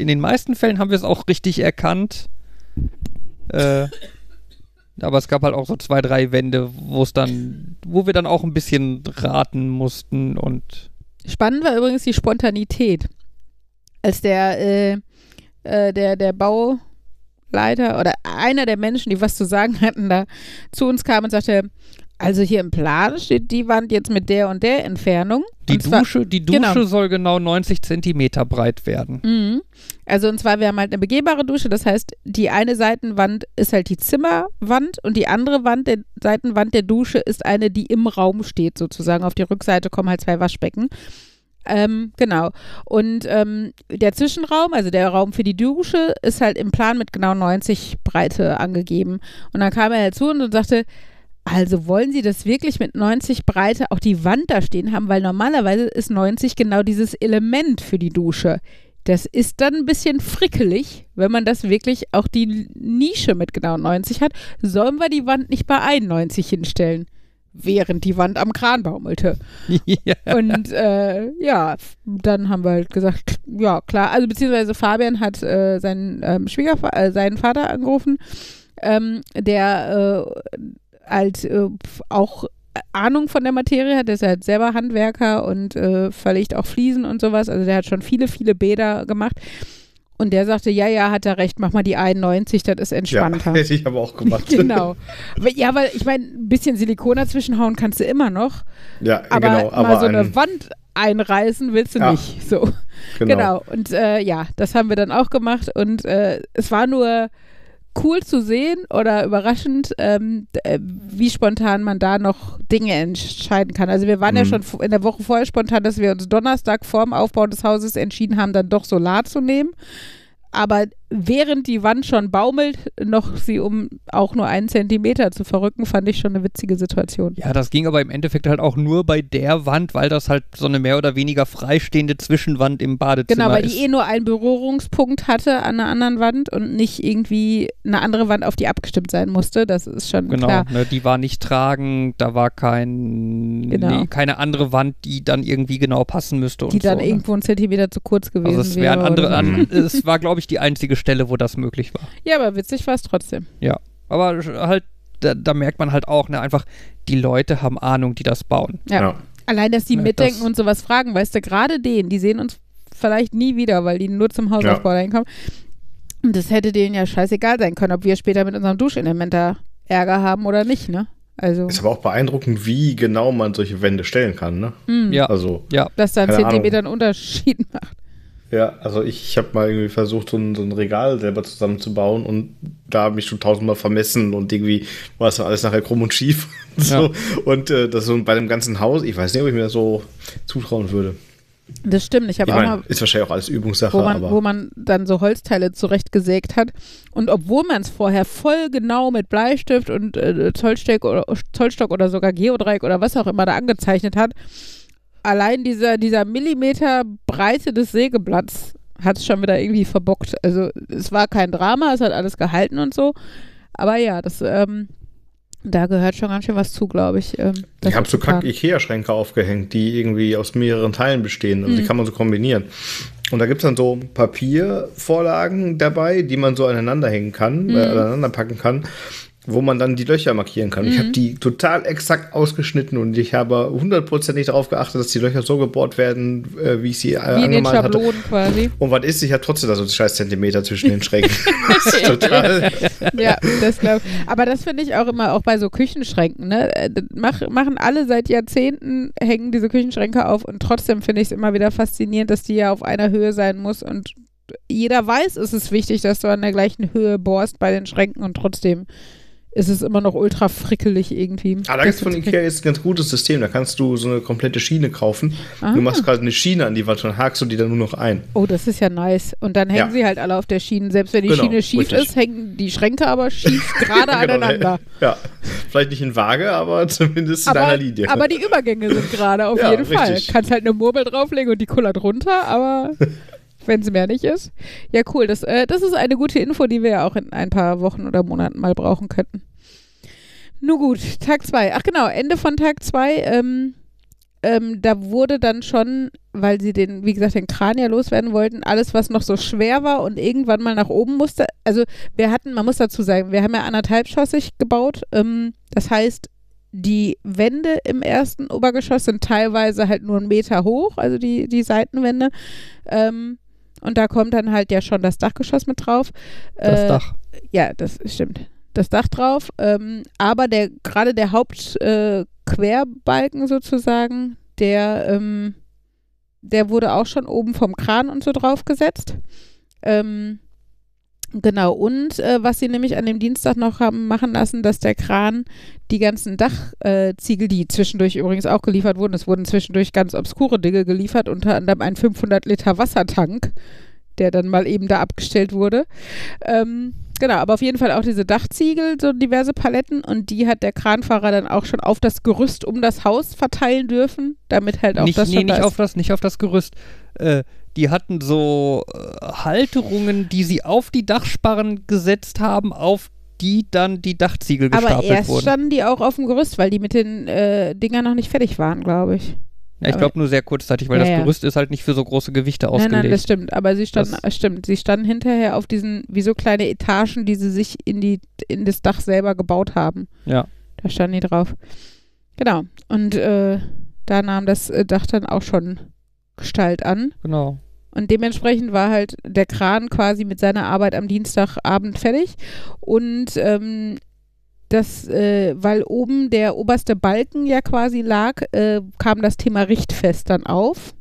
in den meisten Fällen haben wir es auch richtig erkannt. Äh, aber es gab halt auch so zwei, drei Wände, wo es dann, wo wir dann auch ein bisschen raten mussten und Spannend war übrigens die Spontanität. Als der, äh, äh, der, der Bauleiter oder einer der Menschen, die was zu sagen hatten, da zu uns kam und sagte, also hier im Plan steht die Wand jetzt mit der und der Entfernung. die und zwar, Dusche, die Dusche genau. soll genau 90 Zentimeter breit werden. Mhm. Also und zwar, wir haben halt eine begehbare Dusche, das heißt, die eine Seitenwand ist halt die Zimmerwand und die andere Wand, der Seitenwand der Dusche ist eine, die im Raum steht sozusagen. Auf die Rückseite kommen halt zwei Waschbecken. Ähm, genau. Und ähm, der Zwischenraum, also der Raum für die Dusche, ist halt im Plan mit genau 90 Breite angegeben. Und dann kam er halt zu und sagte, also wollen Sie das wirklich mit 90 Breite auch die Wand da stehen haben, weil normalerweise ist 90 genau dieses Element für die Dusche. Das ist dann ein bisschen frickelig, wenn man das wirklich auch die Nische mit genau 90 hat. Sollen wir die Wand nicht bei 91 hinstellen? Während die Wand am Kran baumelte. (laughs) ja. Und äh, ja, dann haben wir halt gesagt, ja klar, also beziehungsweise Fabian hat äh, seinen ähm, Schwiegervater, äh, seinen Vater angerufen, ähm, der äh, halt äh, auch Ahnung von der Materie hat, der ist halt selber Handwerker und äh, verlegt auch Fliesen und sowas, also der hat schon viele, viele Bäder gemacht. Und der sagte, ja, ja, hat er recht, mach mal die 91, das ist entspannter. Ja, (laughs) hätte ich aber auch gemacht. (laughs) genau. Ja, weil ich meine, ein bisschen Silikon dazwischen hauen kannst du immer noch, Ja, aber, genau. mal Aber so eine ein- Wand einreißen willst du Ja. nicht. So. genau. Genau. Und äh, ja, das haben wir dann auch gemacht und äh, es war nur cool zu sehen oder überraschend, ähm, äh, wie spontan man da noch Dinge entscheiden kann. Also wir waren ja Mhm. schon f- in der Woche vorher spontan, dass wir uns Donnerstag vorm Aufbau des Hauses entschieden haben, dann doch Solar zu nehmen. Aber während die Wand schon baumelt, noch sie um auch nur einen Zentimeter zu verrücken, fand ich schon eine witzige Situation. Ja, das ging aber im Endeffekt halt auch nur bei der Wand, weil das halt so eine mehr oder weniger freistehende Zwischenwand im Badezimmer Genau, weil ist. die eh nur einen Berührungspunkt hatte an einer anderen Wand und nicht irgendwie eine andere Wand, auf die abgestimmt sein musste. Das ist schon Genau, klar. ne, die war nicht tragend, da war kein, Genau. nee, keine andere Wand, die dann irgendwie genau passen müsste. Die und dann so, ne? irgendwo einen Zentimeter zu kurz gewesen Also es wäre. andere, an, (laughs) es war glaube ich die einzige Stelle, wo das möglich war. Ja, aber witzig war es trotzdem. Aber halt, da, da merkt man halt auch, ne, einfach, die Leute haben Ahnung, die das bauen. Ja. Ja. Allein, dass die Ja, mitdenken das- und sowas fragen, weißt du, gerade denen, die sehen uns vielleicht nie wieder, weil die nur zum Hausaufbau reinkommen. Und das hätte denen ja scheißegal sein können, ob wir später mit unserem Duschelement da Ärger haben oder nicht, ne? Also, Ist aber auch beeindruckend, wie genau man solche Wände stellen kann, ne? hm, Ja, Also, ja. dass da ein. Zentimeter einen Unterschied (laughs) macht. Ja, also ich, ich habe mal irgendwie versucht, so ein, so ein Regal selber zusammenzubauen und da habe ich schon tausendmal vermessen und irgendwie war es dann alles nachher krumm und schief. (laughs) so. Und äh, das so bei dem ganzen Haus, ich weiß nicht, ob ich mir das so zutrauen würde. Das stimmt. Ich habe auch mal ist wahrscheinlich auch alles Übungssache, wo man, aber. wo man dann so Holzteile zurechtgesägt hat. Und obwohl man es vorher voll genau mit Bleistift und äh, Zollstock, oder, Zollstock oder sogar Geodreieck oder was auch immer da angezeichnet hat, allein dieser, dieser Millimeter Breite des Sägeblatts hat es schon wieder irgendwie verbockt. Also es war kein Drama, es hat alles gehalten und so. Aber ja, das, ähm, da gehört schon ganz schön was zu, glaube ich. Ähm, ich habe so kack Ikea-Schränke aufgehängt, die irgendwie aus mehreren Teilen bestehen. Und die Mhm. kann man so kombinieren. Und da gibt es dann so Papiervorlagen dabei, die man so aneinander hängen kann, Mhm. äh, aneinander packen kann, wo man dann die Löcher markieren kann. Ich Mhm. habe die total exakt ausgeschnitten und ich habe hundertprozentig darauf geachtet, dass die Löcher so gebohrt werden, äh, wie ich sie äh, Wie in den angemalt hatte. Quasi. Und was ist, ich habe trotzdem da so scheiß Zentimeter zwischen den Schränken. (laughs) (laughs) das ist total. Ja, das glaube ich. Aber das finde ich auch immer auch bei so Küchenschränken. Ne? Äh, Mach, machen alle seit Jahrzehnten, hängen diese Küchenschränke auf und trotzdem finde ich es immer wieder faszinierend, dass die ja auf einer Höhe sein muss und jeder weiß, es ist wichtig, dass du an der gleichen Höhe bohrst bei den Schränken und trotzdem ist es immer noch ultra frickelig irgendwie. Ah, da gibt es von Ikea jetzt ein ganz gutes System. Da kannst du so eine komplette Schiene kaufen. Ah. Du machst gerade eine Schiene an die Wand und hakst du die dann nur noch ein. Oh, das ist ja nice. Und dann hängen Ja. sie halt alle auf der Schiene. Selbst wenn die Genau, Schiene schief richtig. ist, hängen die Schränke aber schief (laughs) gerade aneinander. (laughs) Ja, vielleicht nicht in Waage, aber (laughs) zumindest in aber, einer Linie. aber die Übergänge sind gerade auf Ja, jeden Fall. richtig. Kannst halt eine Murmel drauflegen und die kullert runter, aber wenn es mehr nicht ist. Ja, cool. Das, äh, das ist eine gute Info, die wir ja auch in ein paar Wochen oder Monaten mal brauchen könnten. Nun gut, Tag zwei. Ach genau, Ende von Tag zwei. Ähm, ähm, da wurde dann schon, weil sie den, wie gesagt, den Kran ja loswerden wollten, alles, was noch so schwer war und irgendwann mal nach oben musste. Also wir hatten, man muss dazu sagen, wir haben ja anderthalbschossig gebaut. Ähm, das heißt, die Wände im ersten Obergeschoss sind teilweise halt nur einen Meter hoch, also die, die Seitenwände. Ähm, und da kommt dann halt ja schon das Dachgeschoss mit drauf. Das Äh, Dach. Ja, das stimmt. Das Dach drauf. Ähm, aber der gerade der Hauptquerbalken äh, sozusagen, der, ähm, der wurde auch schon oben vom Kran und so drauf gesetzt. Ähm, Genau, und äh, was sie nämlich an dem Dienstag noch haben machen lassen, dass der Kran die ganzen Dachziegel, äh, die zwischendurch übrigens auch geliefert wurden, es wurden zwischendurch ganz obskure Dinge geliefert, unter anderem ein 500 Liter Wassertank, der dann mal eben da abgestellt wurde. Ähm, genau, aber auf jeden Fall auch diese Dachziegel, so diverse Paletten und die hat der Kranfahrer dann auch schon auf das Gerüst um das Haus verteilen dürfen, damit halt auch nicht, das nee, schon da nicht ist. auf das, nicht auf das Gerüst. Äh, die hatten so äh, Halterungen, die sie auf die Dachsparren gesetzt haben, auf die dann die Dachziegel aber gestapelt erst wurden. standen die auch auf dem Gerüst, weil die mit den äh, Dingern noch nicht fertig waren, glaube ich. Ja, ich glaube nur sehr kurzzeitig, weil Ja, das ja. Gerüst ist halt nicht für so große Gewichte Nein, ausgelegt. nein, das stimmt. Aber sie standen, Das- stimmt, sie standen hinterher auf diesen, wie so kleine Etagen, die sie sich in die, in das Dach selber gebaut haben. Ja. Da standen die drauf. Genau. Und äh, da nahm das äh, Dach dann auch schon Gestalt an. Genau. Und dementsprechend war halt der Kran quasi mit seiner Arbeit am Dienstagabend fertig. Und ähm, das, äh, weil oben der oberste Balken ja quasi lag, äh, kam das Thema Richtfest dann auf.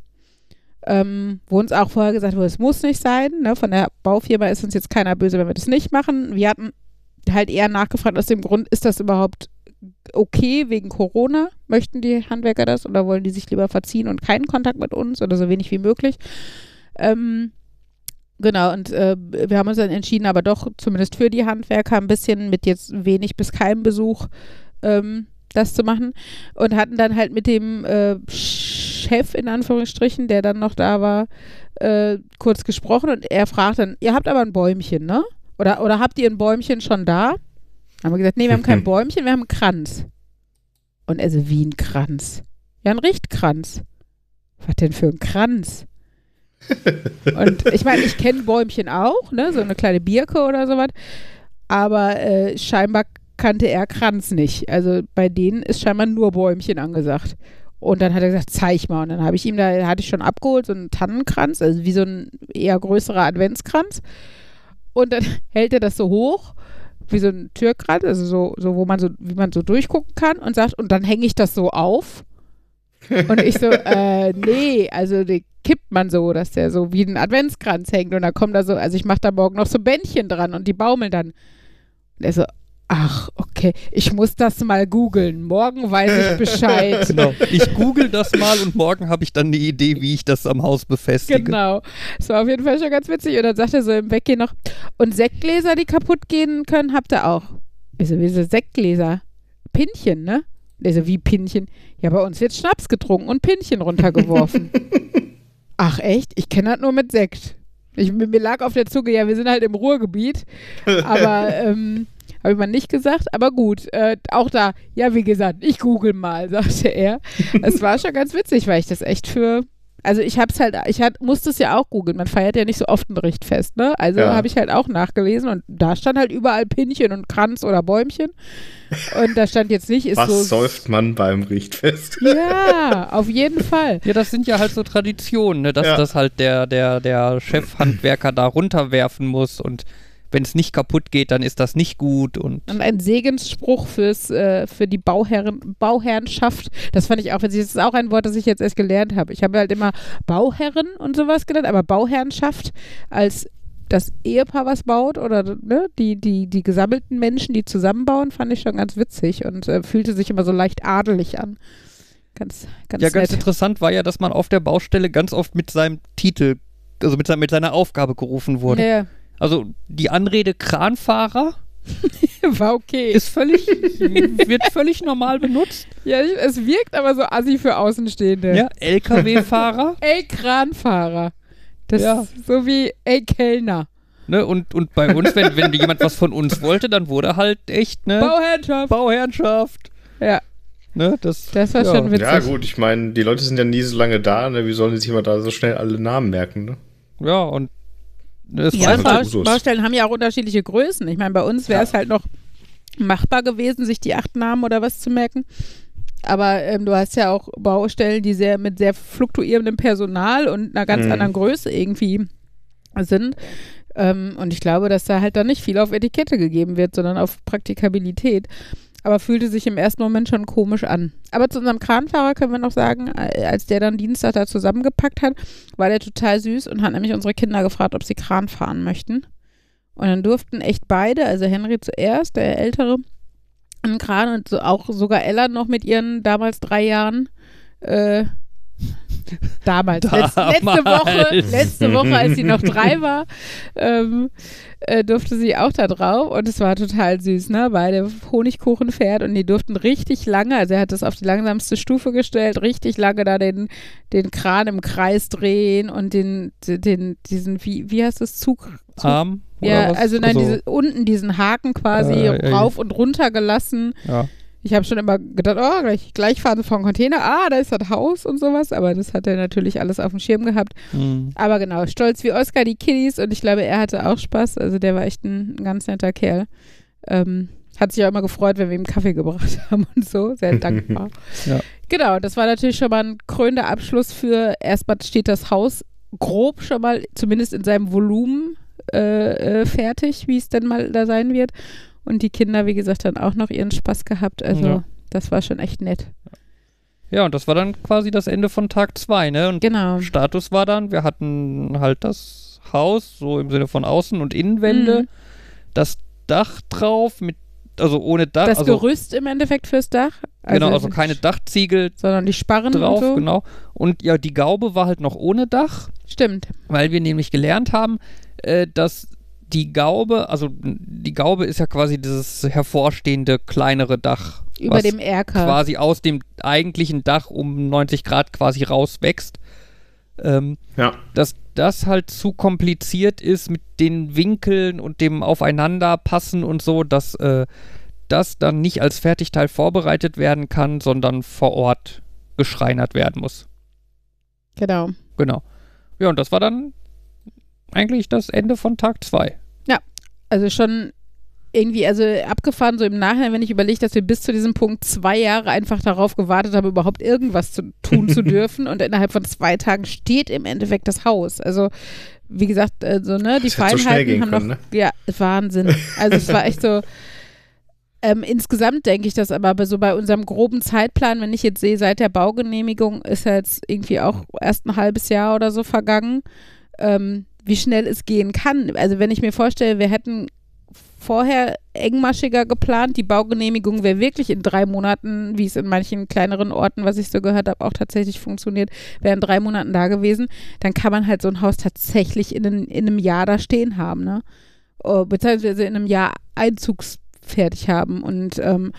Ähm, wo uns auch vorher gesagt wurde, es muss nicht sein. Ne? Von der Baufirma ist uns jetzt keiner böse, wenn wir das nicht machen. Wir hatten halt eher nachgefragt aus dem Grund, ist das überhaupt okay wegen Corona? Möchten die Handwerker das oder wollen die sich lieber verziehen und keinen Kontakt mit uns oder so wenig wie möglich? Ähm, genau, und äh, wir haben uns dann entschieden, aber doch zumindest für die Handwerker ein bisschen mit jetzt wenig bis keinem Besuch ähm, das zu machen und hatten dann halt mit dem äh, Chef in Anführungsstrichen, der dann noch da war, äh, kurz gesprochen und er fragt dann, ihr habt aber ein Bäumchen, ne? Oder, oder habt ihr ein Bäumchen schon da? Haben wir gesagt, nee, wir haben kein (laughs) Bäumchen, wir haben einen Kranz. Und er so, wie ein Kranz? Ja, ein Richtkranz. Was denn für ein Kranz? (laughs) und ich meine, ich kenne Bäumchen auch, ne, so eine kleine Birke oder sowas, aber äh, scheinbar kannte er Kranz nicht. Also bei denen ist scheinbar nur Bäumchen angesagt. Und dann hat er gesagt, zeig mal. Und dann habe ich ihm da, hatte ich schon abgeholt, so einen Tannenkranz, also wie so ein eher größerer Adventskranz. Und dann (laughs) hält er das so hoch, wie so ein Türkranz, also so, so, wo man so, wie man so durchgucken kann und sagt, und dann hänge ich das so auf. Und ich so, (laughs) äh, nee, also die kippt man so, dass der so wie ein Adventskranz hängt. Und dann kommt da so, also ich mache da morgen noch so Bändchen dran und die baumeln dann. Und er so, Ach, okay. Ich muss das mal googeln. Morgen weiß ich (laughs) Bescheid. genau. Ich google das mal und morgen habe ich dann eine Idee, wie ich das am Haus befestige. Genau. Das war auf jeden Fall schon ganz witzig. Und dann sagt er so im Weggehen noch, und Sektgläser, die kaputt gehen können, habt ihr auch. Ich so, wie so Sektgläser? Pinchen, ne? Der so, wie Pinchen? Ja, bei uns wird Schnaps getrunken und Pinchen runtergeworfen. (laughs) Ach echt? Ich kenne das nur mit Sekt. Ich, mir lag auf der Zunge, ja, wir sind halt im Ruhrgebiet. (laughs) Aber ähm, habe ich mal nicht gesagt, aber gut. Äh, auch da, ja, wie gesagt, ich google mal, (laughs) sagte er. Es war schon ganz witzig, weil ich das echt für. Also ich habe es halt, ich hat, musste es ja auch googeln. Man feiert ja nicht so oft ein Richtfest, ne? Also ja. habe ich halt auch nachgelesen und da stand halt überall Pinchen und Kranz oder Bäumchen. Und da stand jetzt nicht, ist Was so. säuft man beim Richtfest? (laughs) Ja, auf jeden Fall. Ja, das sind ja halt so Traditionen, ne? dass ja. das halt der, der, der Chefhandwerker da runterwerfen muss und wenn es nicht kaputt geht, dann ist das nicht gut. Und, und ein Segensspruch fürs, äh, für die Bauherren, Bauherrenschaft, das fand ich auch witzig. Das ist auch ein Wort, das ich jetzt erst gelernt habe. Ich habe halt immer Bauherren und sowas gelernt, aber Bauherrenschaft als das Ehepaar was baut oder ne, die, die, die gesammelten Menschen, die zusammenbauen, fand ich schon ganz witzig und äh, fühlte sich immer so leicht adelig an. Ganz, ganz ja, nett. ganz interessant war ja, dass man auf der Baustelle ganz oft mit seinem Titel, also mit, mit seiner Aufgabe gerufen wurde. Ja. Also die Anrede Kranfahrer (laughs) war okay. Ist völlig, (laughs) wird völlig normal benutzt. Ja, es wirkt aber so assi für Außenstehende. Ja, LKW-Fahrer. (laughs) Ey, Kranfahrer. Das ja. ist so wie, ey, Kellner. Ne, und, und bei uns, wenn, wenn jemand was von uns wollte, dann wurde halt echt, ne? Bauherrschaft. Bauherrschaft. Ja. Ne, das, das war ja. schon witzig. Ja, gut, ich meine, die Leute sind ja nie so lange da, ne? Wie sollen die sich immer da so schnell alle Namen merken, ne? Ja, und das ja, Baust Baustellen haben ja auch unterschiedliche Größen. Ich meine, bei uns wäre es ja. halt noch machbar gewesen, sich die acht Namen oder was zu merken. Aber ähm, du hast ja auch Baustellen, die sehr mit sehr fluktuierendem Personal und einer ganz mhm. anderen Größe irgendwie sind. Ähm, und ich glaube, dass da halt dann nicht viel auf Etikette gegeben wird, sondern auf Praktikabilität aber fühlte sich im ersten Moment schon komisch an. Aber zu unserem Kranfahrer können wir noch sagen, äh, als der dann Dienstag da zusammengepackt hat, war der total süß und hat nämlich unsere Kinder gefragt, ob sie Kran fahren möchten. Und dann durften echt beide, also Henry zuerst, der Ältere, einen Kran und so auch sogar Ella noch mit ihren damals drei Jahren äh, Damals, Damals. (laughs) Letz, letzte Woche, letzte Woche, als sie noch drei (laughs) war, ähm, äh, durfte sie auch da drauf und es war total süß, ne? Beide Honigkuchenpferd und die durften richtig lange, also er hat das auf die langsamste Stufe gestellt, richtig lange da den, den Kran im Kreis drehen und den, den, diesen, wie, wie heißt das, Zug? Zug? Arm? Ja, also nein, also, diese, unten diesen Haken quasi äh, rauf und runter gelassen. Ja. Ich habe schon immer gedacht, oh, gleich, gleich fahren sie vor dem Container, ah, da ist das Haus und sowas, aber das hat er natürlich alles auf dem Schirm gehabt. Mhm. Aber genau, stolz wie Oscar, die Kiddies und ich glaube, er hatte auch Spaß, also der war echt ein, ein ganz netter Kerl. Ähm, hat sich auch immer gefreut, wenn wir ihm Kaffee gebracht (laughs) haben und so, sehr (laughs) dankbar. ja. Genau, das war natürlich schon mal ein krönender Abschluss für, erstmal steht das Haus grob schon mal, zumindest in seinem Volumen, äh, äh, fertig, wie es denn mal da sein wird. Und die Kinder, wie gesagt, dann auch noch ihren Spaß gehabt. Also Ja. das war schon echt nett. Ja, und das war dann quasi das Ende von Tag 2, ne? Und Genau. Status war dann, wir hatten halt das Haus, so im Sinne von Außen- und Innenwände, Mhm. das Dach drauf, mit, also ohne Dach, Das also, Gerüst im Endeffekt fürs Dach. genau, also keine Dachziegel Sondern die Sparren drauf, und so. genau. Und ja, die Gaube war halt noch ohne Dach, Stimmt. weil wir nämlich gelernt haben, äh, dass die Gaube, also die Gaube ist ja quasi dieses hervorstehende kleinere Dach, Über was dem Erker. quasi aus dem eigentlichen Dach um 90 Grad quasi rauswächst. Ähm, Ja. dass das halt zu kompliziert ist mit den Winkeln und dem Aufeinanderpassen und so, dass äh, das dann nicht als Fertigteil vorbereitet werden kann, sondern vor Ort geschreinert werden muss. Genau. Genau. Ja, und das war dann eigentlich das Ende von Tag 2. Also schon irgendwie, also abgefahren, so im Nachhinein, wenn ich überlege, dass wir bis zu diesem Punkt zwei Jahre einfach darauf gewartet haben, überhaupt irgendwas zu tun zu (laughs) dürfen. Und innerhalb von zwei Tagen steht im Endeffekt das Haus. Also, wie gesagt, also, ne, die Das so Feinheiten gehen haben können, noch. ne? Ja, Wahnsinn. Also, es war echt so. Ähm, insgesamt denke ich das aber, aber so bei unserem groben Zeitplan, wenn ich jetzt sehe, seit der Baugenehmigung ist ja jetzt irgendwie auch erst ein halbes Jahr oder so vergangen, ähm, wie schnell es gehen kann. Also wenn ich mir vorstelle, wir hätten vorher engmaschiger geplant, die Baugenehmigung wäre wirklich in drei Monaten, wie es in manchen kleineren Orten, was ich so gehört habe, auch tatsächlich funktioniert, wäre in drei Monaten da gewesen, dann kann man halt so ein Haus tatsächlich in, einem- in einem Jahr da stehen haben, ne? Oh, beziehungsweise in einem Jahr einzugsfertig haben und ähm,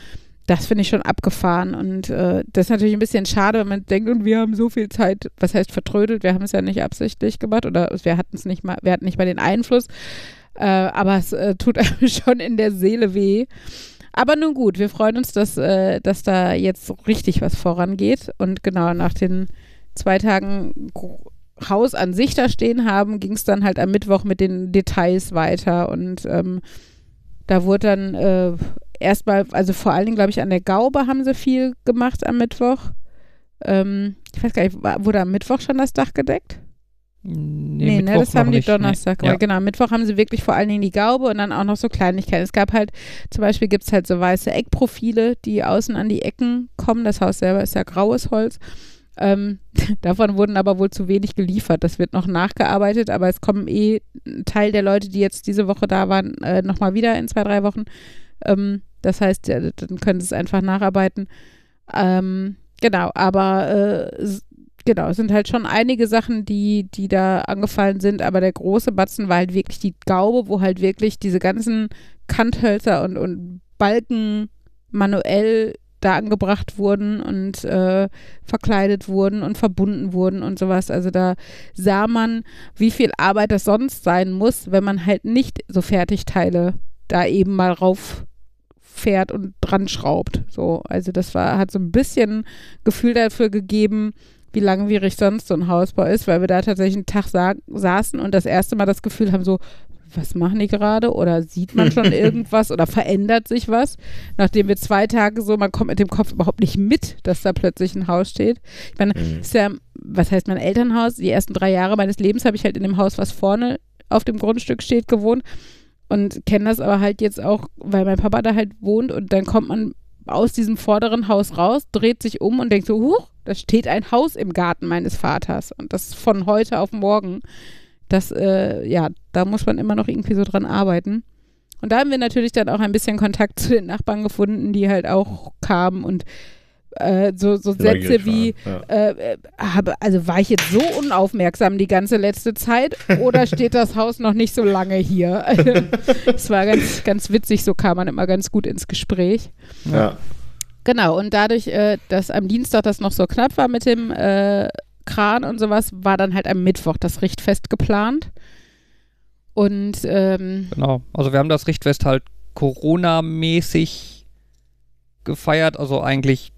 das finde ich schon abgefahren und äh, das ist natürlich ein bisschen schade, wenn man denkt, und wir haben so viel Zeit, was heißt vertrödelt, wir haben es ja nicht absichtlich gemacht oder wir hatten es nicht mal, wir hatten nicht mal den Einfluss, äh, aber es äh, tut (laughs) einem schon in der Seele weh. Aber nun gut, wir freuen uns, dass, äh, dass da jetzt richtig was vorangeht und genau nach den zwei Tagen Haus an sich da stehen haben, ging es dann halt am Mittwoch mit den Details weiter und ähm, da wurde dann äh, erstmal, also vor allen Dingen, glaube ich, an der Gaube haben sie viel gemacht am Mittwoch. Ähm, ich weiß gar nicht, wurde am Mittwoch schon das Dach gedeckt? Nee, ne, Mittwoch das haben die nicht, Donnerstag. Nee. Ja. gemacht. Genau, am Mittwoch haben sie wirklich vor allen Dingen die Gaube und dann auch noch so Kleinigkeiten. Es gab halt, zum Beispiel gibt es halt so weiße Eckprofile, die außen an die Ecken kommen. Das Haus selber ist ja graues Holz. Ähm, (laughs) davon wurden aber wohl zu wenig geliefert. Das wird noch nachgearbeitet, aber es kommen eh ein Teil der Leute, die jetzt diese Woche da waren, äh, nochmal wieder in zwei, drei Wochen. Ähm, das heißt, ja, dann können sie es einfach nacharbeiten. Ähm, genau, aber äh, genau, es sind halt schon einige Sachen, die, die da angefallen sind, aber der große Batzen war halt wirklich die Gaube, wo halt wirklich diese ganzen Kanthölzer und, und Balken manuell da angebracht wurden und äh, verkleidet wurden und verbunden wurden und sowas. Also da sah man, wie viel Arbeit das sonst sein muss, wenn man halt nicht so Fertigteile da eben mal rauf fährt und dran schraubt. So, also das war, hat so ein bisschen Gefühl dafür gegeben, wie langwierig sonst so ein Hausbau ist, weil wir da tatsächlich einen Tag sa saßen und das erste Mal das Gefühl haben, so, was machen die gerade? Oder sieht man schon (laughs) irgendwas oder verändert sich was? Nachdem wir zwei Tage so, man kommt mit dem Kopf überhaupt nicht mit, dass da plötzlich ein Haus steht. Ich meine, Mhm. ist ja, was heißt mein Elternhaus? Die ersten drei Jahre meines Lebens habe ich halt in dem Haus, was vorne auf dem Grundstück steht, gewohnt und kenne das aber halt jetzt auch, weil mein Papa da halt wohnt und dann kommt man aus diesem vorderen Haus raus, dreht sich um und denkt so, huch, da steht ein Haus im Garten meines Vaters und das von heute auf morgen. Das, äh, ja, da muss man immer noch irgendwie so dran arbeiten. Und da haben wir natürlich dann auch ein bisschen Kontakt zu den Nachbarn gefunden, die halt auch kamen und äh, so, so Sätze wie, ja. äh, äh, habe, also war ich jetzt so unaufmerksam die ganze letzte Zeit oder steht das Haus noch nicht so lange hier? (laughs) Es war ganz, ganz witzig, so kam man immer ganz gut ins Gespräch. Ja. Genau, und dadurch, äh, dass am Dienstag das noch so knapp war mit dem äh, Kran und sowas, war dann halt am Mittwoch das Richtfest geplant. Und ähm, Genau. Also wir haben das Richtfest halt Corona-mäßig gefeiert, also eigentlich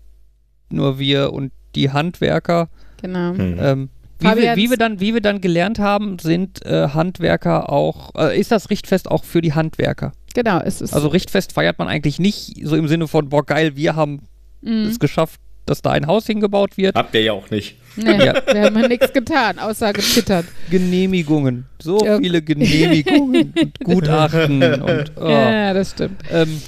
nur wir und die Handwerker. genau. Hm. Ähm, wie, wir, wie, wir dann, wie wir dann gelernt haben, sind äh, Handwerker auch, äh, ist das Richtfest auch für die Handwerker. Genau, es ist. Also Richtfest feiert man eigentlich nicht so im Sinne von, boah geil, wir haben mh, es geschafft, dass da ein Haus hingebaut wird. Habt ihr ja auch nicht. Nee, ja. wir haben ja nichts getan, außer gezittert. Genehmigungen. So Ja. viele Genehmigungen und Gutachten (laughs) und oh. Ja, das stimmt. ähm,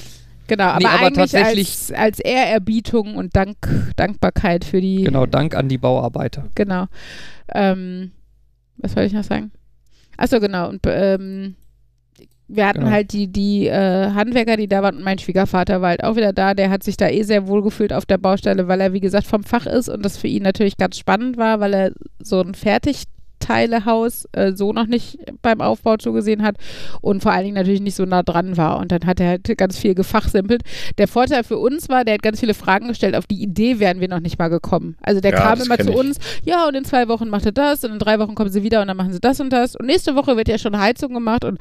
Genau, aber, Nee, aber eigentlich tatsächlich- als, als Ehrerbietung und Dank, Dankbarkeit für die. genau, Dank an die Bauarbeiter. Genau. Ähm, was wollte ich noch sagen? Achso, genau. Und ähm, wir hatten Genau. halt die, die äh, Handwerker, die da waren, und mein Schwiegervater war halt auch wieder da. Der hat sich da eh sehr wohl gefühlt auf der Baustelle, weil er, wie gesagt, vom Fach ist und das für ihn natürlich ganz spannend war, weil er so ein Fertigteilehaus äh, so noch nicht beim Aufbau zugesehen hat und vor allen Dingen natürlich nicht so nah dran war. Und dann hat er halt ganz viel gefachsimpelt. Der Vorteil für uns war, der hat ganz viele Fragen gestellt. Auf die Idee wären wir noch nicht mal gekommen. Also der Ja, kam immer zu ich. uns, ja, und in zwei Wochen macht er das und in drei Wochen kommen sie wieder und dann machen sie das und das. Und nächste Woche wird ja schon Heizung gemacht und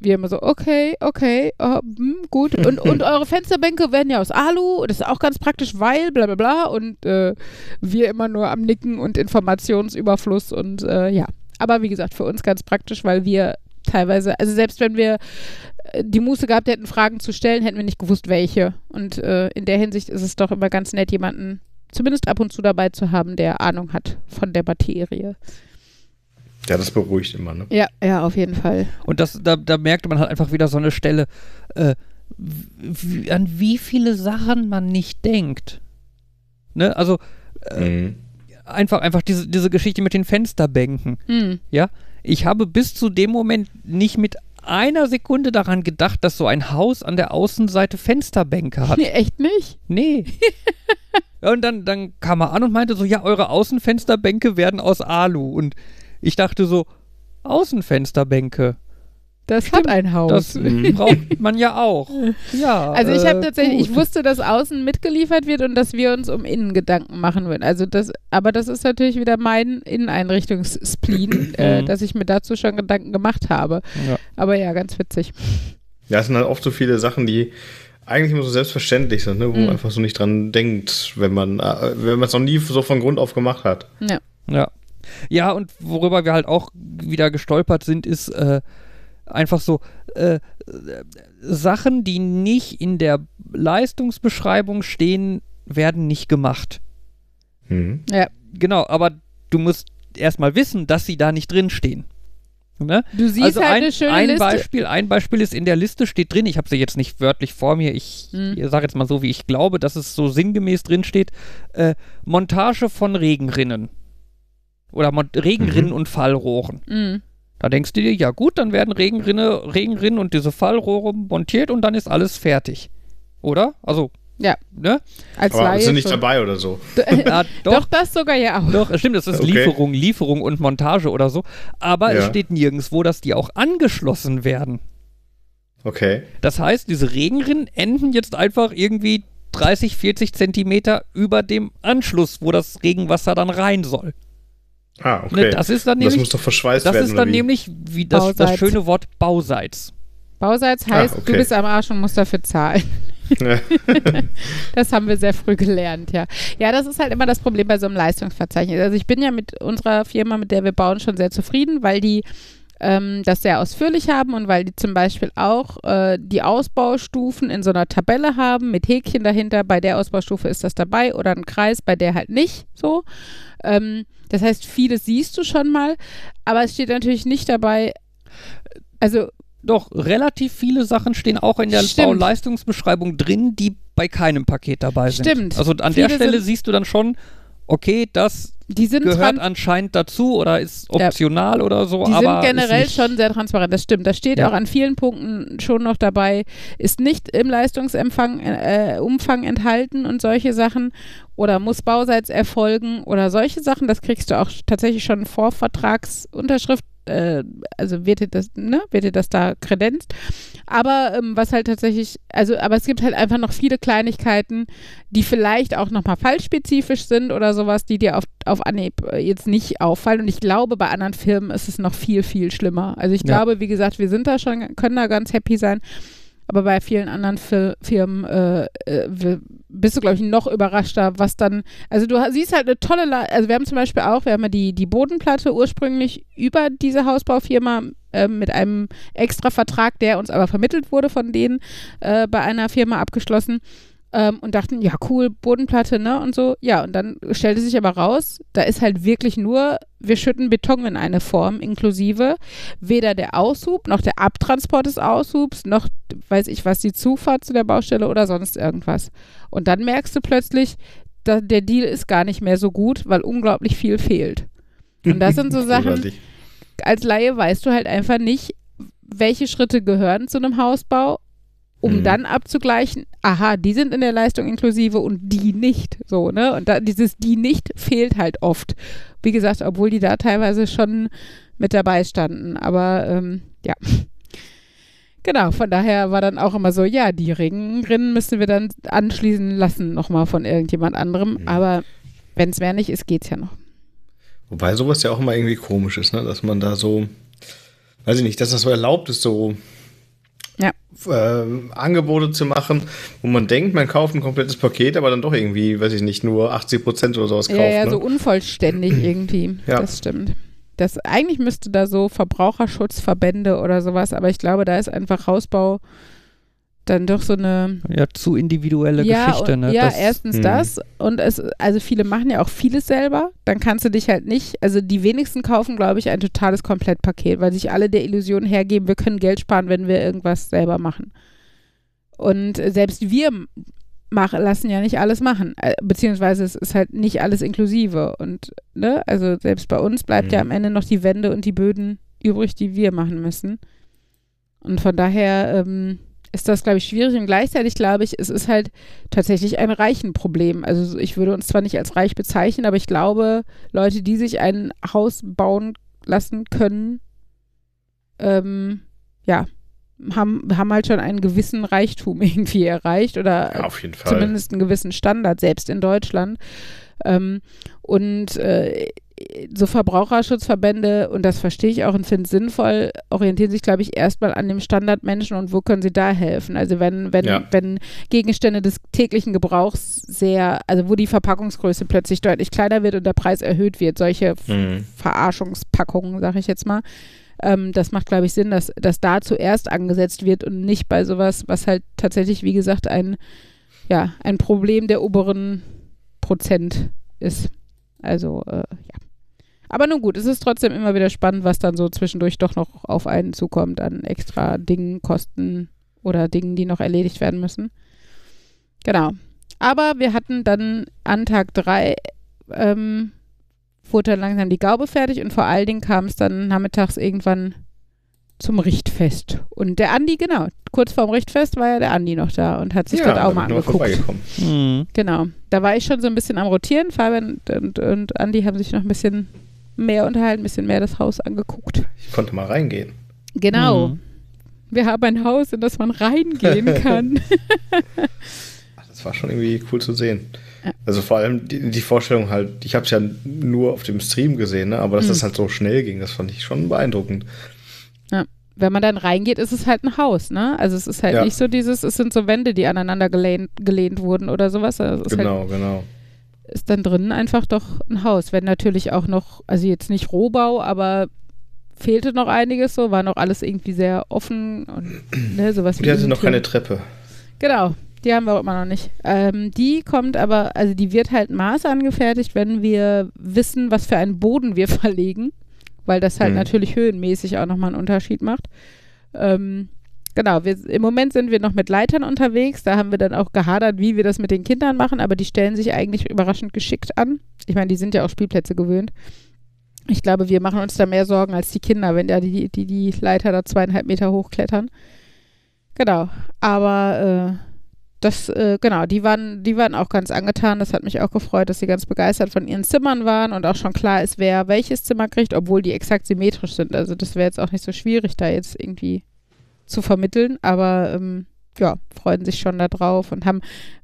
wir immer so, okay, okay, oh, hm, gut. Und, und (laughs) eure Fensterbänke werden ja aus Alu. Das ist auch ganz praktisch, weil, bla bla bla. Und äh, wir immer nur am Nicken und Informationsüberfluss und äh, ja. Aber wie gesagt, für uns ganz praktisch, weil wir teilweise, also selbst wenn wir äh, die Muße gehabt hätten, Fragen zu stellen, hätten wir nicht gewusst, welche. Und äh, in der Hinsicht ist es doch immer ganz nett, jemanden zumindest ab und zu dabei zu haben, der Ahnung hat von der Materie. Ja, das beruhigt immer, ne? Ja, ja, auf jeden Fall. Und das, da, da merkte man halt einfach wieder so eine Stelle, äh, wie, an wie viele Sachen man nicht denkt. Ne? Also Mhm. einfach, einfach diese, diese Geschichte mit den Fensterbänken. Hm. Ja, ich habe bis zu dem Moment nicht mit einer Sekunde daran gedacht, dass so ein Haus an der Außenseite Fensterbänke hat. Nee, echt nicht? Nee. (laughs) Und dann, dann kam er an und meinte so, ja, eure Außenfensterbänke werden aus Alu. Und ich dachte so, Außenfensterbänke, Das hat ein Haus. das Mhm. braucht man ja auch. (laughs) Ja. also ich habe äh, tatsächlich, ich gut. wusste, dass außen mitgeliefert wird und dass wir uns um Innen Gedanken machen würden. Also das, aber das ist natürlich wieder mein Inneneinrichtungsspleen, (clears throat) äh, Mhm. dass ich mir dazu schon Gedanken gemacht habe. Ja. Aber ja, ganz witzig. Ja, es sind halt oft so viele Sachen, die eigentlich immer so selbstverständlich sind, ne? wo Mhm. man einfach so nicht dran denkt, wenn man äh, wenn man es noch nie so von Grund auf gemacht hat. Ja. Ja. Ja, und worüber wir halt auch wieder gestolpert sind, ist äh, einfach so äh, Sachen, die nicht in der Leistungsbeschreibung stehen, werden nicht gemacht. Mhm. Ja. Genau, aber du musst erstmal wissen, dass sie da nicht drin stehen. Ne? Du siehst also halt ein, eine schöne ein Liste. Beispiel, ein Beispiel ist in der Liste steht drin, ich habe sie jetzt nicht wörtlich vor mir, ich Mhm. sage jetzt mal so, wie ich glaube, dass es so sinngemäß drin steht, äh, Montage von Regenrinnen. Oder Mon Regenrinnen Mhm. und Fallrohren. Mhm. Da denkst du dir, ja gut, dann werden Regenrinne, Regenrinnen und diese Fallrohre montiert und dann ist alles fertig. Oder? Also, Ja. ne? Als Aber Laie sind nicht dabei oder so. (laughs) Ja, (laughs) Doch. das sogar ja auch. Doch, stimmt, das ist Okay. Lieferung, Lieferung und Montage oder so. Aber es Ja. steht nirgendwo, dass die auch angeschlossen werden. Okay. Das heißt, diese Regenrinnen enden jetzt einfach irgendwie 30, 40 Zentimeter über dem Anschluss, wo das Regenwasser dann rein soll. Ah, Ne, okay. das ist dann das nämlich, muss doch verschweißt das werden. ist oder dann wie? nämlich wie das, das schöne Wort Bauseits. Bauseits Ah, heißt, okay. du bist am Arsch und musst dafür zahlen. (laughs) Das haben wir sehr früh gelernt, ja. Ja, das ist halt immer das Problem bei so einem Leistungsverzeichnis. Also ich bin ja mit unserer Firma, mit der wir bauen, schon sehr zufrieden, weil die ähm, das sehr ausführlich haben und weil die zum Beispiel auch äh, die Ausbaustufen in so einer Tabelle haben mit Häkchen dahinter. Bei der Ausbaustufe ist das dabei oder ein Kreis, bei der halt nicht so. Ähm, das heißt, vieles siehst du schon mal, aber es steht natürlich nicht dabei. Also Doch, relativ viele Sachen stehen auch in der Stimmt. Bauleistungsbeschreibung drin, die bei keinem Paket dabei sind. Stimmt. Also an der Viele Stelle sind- siehst du dann schon, okay, das gehört anscheinend dazu oder ist Ja. optional oder so, Die aber sind generell schon sehr transparent, das stimmt. Das steht Ja. auch an vielen Punkten schon noch dabei, ist nicht im Leistungsumfang äh, Umfang enthalten und solche Sachen oder muss bauseits erfolgen oder solche Sachen, das kriegst du auch tatsächlich schon vor Vertragsunterschrift, äh, also wird dir das, ne, wird dir das da kredenzt. Aber ähm, was halt tatsächlich, also, aber es gibt halt einfach noch viele Kleinigkeiten, die vielleicht auch nochmal fallspezifisch sind oder sowas, die dir auf, auf Anhieb äh, jetzt nicht auffallen. Und ich glaube, bei anderen Firmen ist es noch viel, viel schlimmer. Also ich Ja. glaube, wie gesagt, wir sind da schon, können da ganz happy sein. Aber bei vielen anderen Fir Firmen äh, äh, bist du, glaube ich, noch überraschter, was dann. Also du siehst halt eine tolle, La also wir haben zum Beispiel auch, wir haben ja die, die Bodenplatte ursprünglich über diese Hausbaufirma äh, mit einem extra Vertrag, der uns aber vermittelt wurde von denen, äh, bei einer Firma abgeschlossen. Ähm, und dachten, ja cool, Bodenplatte, ne und so. Ja, und dann stellte sich aber raus, da ist halt wirklich nur, wir schütten Beton in eine Form, inklusive weder der Aushub noch der Abtransport des Aushubs, noch weiß ich was, die Zufahrt zu der Baustelle oder sonst irgendwas. Und dann merkst du plötzlich, da, der Deal ist gar nicht mehr so gut, weil unglaublich viel fehlt. Und das sind so (laughs) Sachen, als Laie weißt du halt einfach nicht, welche Schritte gehören zu einem Hausbau, um Mhm. dann abzugleichen, aha, die sind in der Leistung inklusive und die nicht. So, ne? Und da, dieses die nicht fehlt halt oft. Wie gesagt, obwohl die da teilweise schon mit dabei standen. Aber ähm, ja. Genau, von daher war dann auch immer so, ja, die Ringrinnen müssen wir dann anschließen lassen, nochmal von irgendjemand anderem. Mhm. Aber wenn es mehr nicht ist, geht's ja noch. Wobei sowas ja auch immer irgendwie komisch ist, ne? dass man da so, weiß ich nicht, dass das so erlaubt ist, so. Äh, Angebote zu machen, wo man denkt, man kauft ein komplettes Paket, aber dann doch irgendwie, weiß ich nicht, nur 80 Prozent oder sowas kauft. Ja, ja, ne? so unvollständig (clears throat) irgendwie. Ja. Das stimmt. Das, eigentlich müsste da so Verbraucherschutzverbände oder sowas, aber ich glaube, da ist einfach Hausbau dann doch so eine Ja, zu individuelle ja, Geschichte, und, ne? ja, Das- erstens Hm. das und es, also viele machen ja auch vieles selber. Dann kannst du dich halt nicht, also die wenigsten kaufen, glaube ich, ein totales Komplettpaket, weil sich alle der Illusion hergeben, wir können Geld sparen, wenn wir irgendwas selber machen. Und selbst wir mach, lassen ja nicht alles machen, äh, beziehungsweise es ist halt nicht alles inklusive und ne, also selbst bei uns bleibt ja Mhm. am Ende noch die Wände und die Böden übrig, die wir machen müssen. Und von daher ähm, ist das, glaube ich, schwierig und gleichzeitig glaube ich, es ist halt tatsächlich ein Reichenproblem. Also ich würde uns zwar nicht als reich bezeichnen, aber ich glaube, Leute, die sich ein Haus bauen lassen können, ähm, ja, haben, haben halt schon einen gewissen Reichtum (laughs) irgendwie erreicht oder ja, auf jeden Fall. zumindest einen gewissen Standard, selbst in Deutschland. Ähm, und äh, so Verbraucherschutzverbände, und das verstehe ich auch und finde es sinnvoll, orientieren sich, glaube ich, erstmal an dem Standardmenschen und wo können sie da helfen. Also wenn, wenn, Ja. wenn Gegenstände des täglichen Gebrauchs sehr, also wo die Verpackungsgröße plötzlich deutlich kleiner wird und der Preis erhöht wird, solche Mhm. Verarschungspackungen, sage ich jetzt mal. Ähm, das macht, glaube ich, Sinn, dass, dass da zuerst angesetzt wird und nicht bei sowas, was halt tatsächlich, wie gesagt, ein, ja, ein Problem der oberen Prozent ist. Also, äh, ja. Aber nun gut, es ist trotzdem immer wieder spannend, was dann so zwischendurch doch noch auf einen zukommt an extra Dingen, Kosten oder Dingen, die noch erledigt werden müssen. Genau. Aber wir hatten dann an Tag drei ähm, wurde dann langsam die Gaube fertig und vor allen Dingen kam es dann nachmittags irgendwann zum Richtfest. Und der Andi, genau, kurz vorm Richtfest war ja der Andi noch da und hat sich ja, dort auch da mal angeguckt. vorbeigekommen. Hm. Genau, da war ich schon so ein bisschen am Rotieren. Fabian und, und, und Andi haben sich noch ein bisschen mehr unterhalten, ein bisschen mehr das Haus angeguckt. Ich konnte mal reingehen. Genau, Mhm. wir haben ein Haus, in das man reingehen (laughs) kann. Ach, Das war schon irgendwie cool zu sehen. Ja. Also vor allem die, die Vorstellung halt, ich habe es ja nur auf dem Stream gesehen, ne? aber dass Mhm. das halt so schnell ging, das fand ich schon beeindruckend. Wenn man dann reingeht, ist es halt ein Haus, ne? Also es ist halt Ja. nicht so dieses, es sind so Wände, die aneinander gelehnt, gelehnt wurden oder sowas. Also es ist halt Genau, genau. Ist dann drinnen einfach doch ein Haus. Wenn natürlich auch noch, also jetzt nicht Rohbau, aber fehlte noch einiges so, war noch alles irgendwie sehr offen und (clears throat) ne, sowas Die hatte noch keine Treppe. Genau, die haben wir auch immer noch nicht. Ähm, die kommt aber, also die wird halt Maß angefertigt, wenn wir wissen, was für einen Boden wir (laughs) verlegen, weil das halt Mhm. natürlich höhenmäßig auch nochmal einen Unterschied macht. Ähm, genau, wir, im Moment sind wir noch mit Leitern unterwegs, da haben wir dann auch gehadert, wie wir das mit den Kindern machen, aber die stellen sich eigentlich überraschend geschickt an. Ich meine, die sind ja auch Spielplätze gewöhnt. Ich glaube, wir machen uns da mehr Sorgen als die Kinder, wenn da die, die, die Leiter da zweieinhalb Meter hochklettern. Genau, aber äh, das, äh, genau, die waren, die waren auch ganz angetan. Das hat mich auch gefreut, dass sie ganz begeistert von ihren Zimmern waren und auch schon klar ist, wer welches Zimmer kriegt, obwohl die exakt symmetrisch sind. Also das wäre jetzt auch nicht so schwierig, da jetzt irgendwie zu vermitteln, aber ähm, ja, freuen sich schon da drauf und haben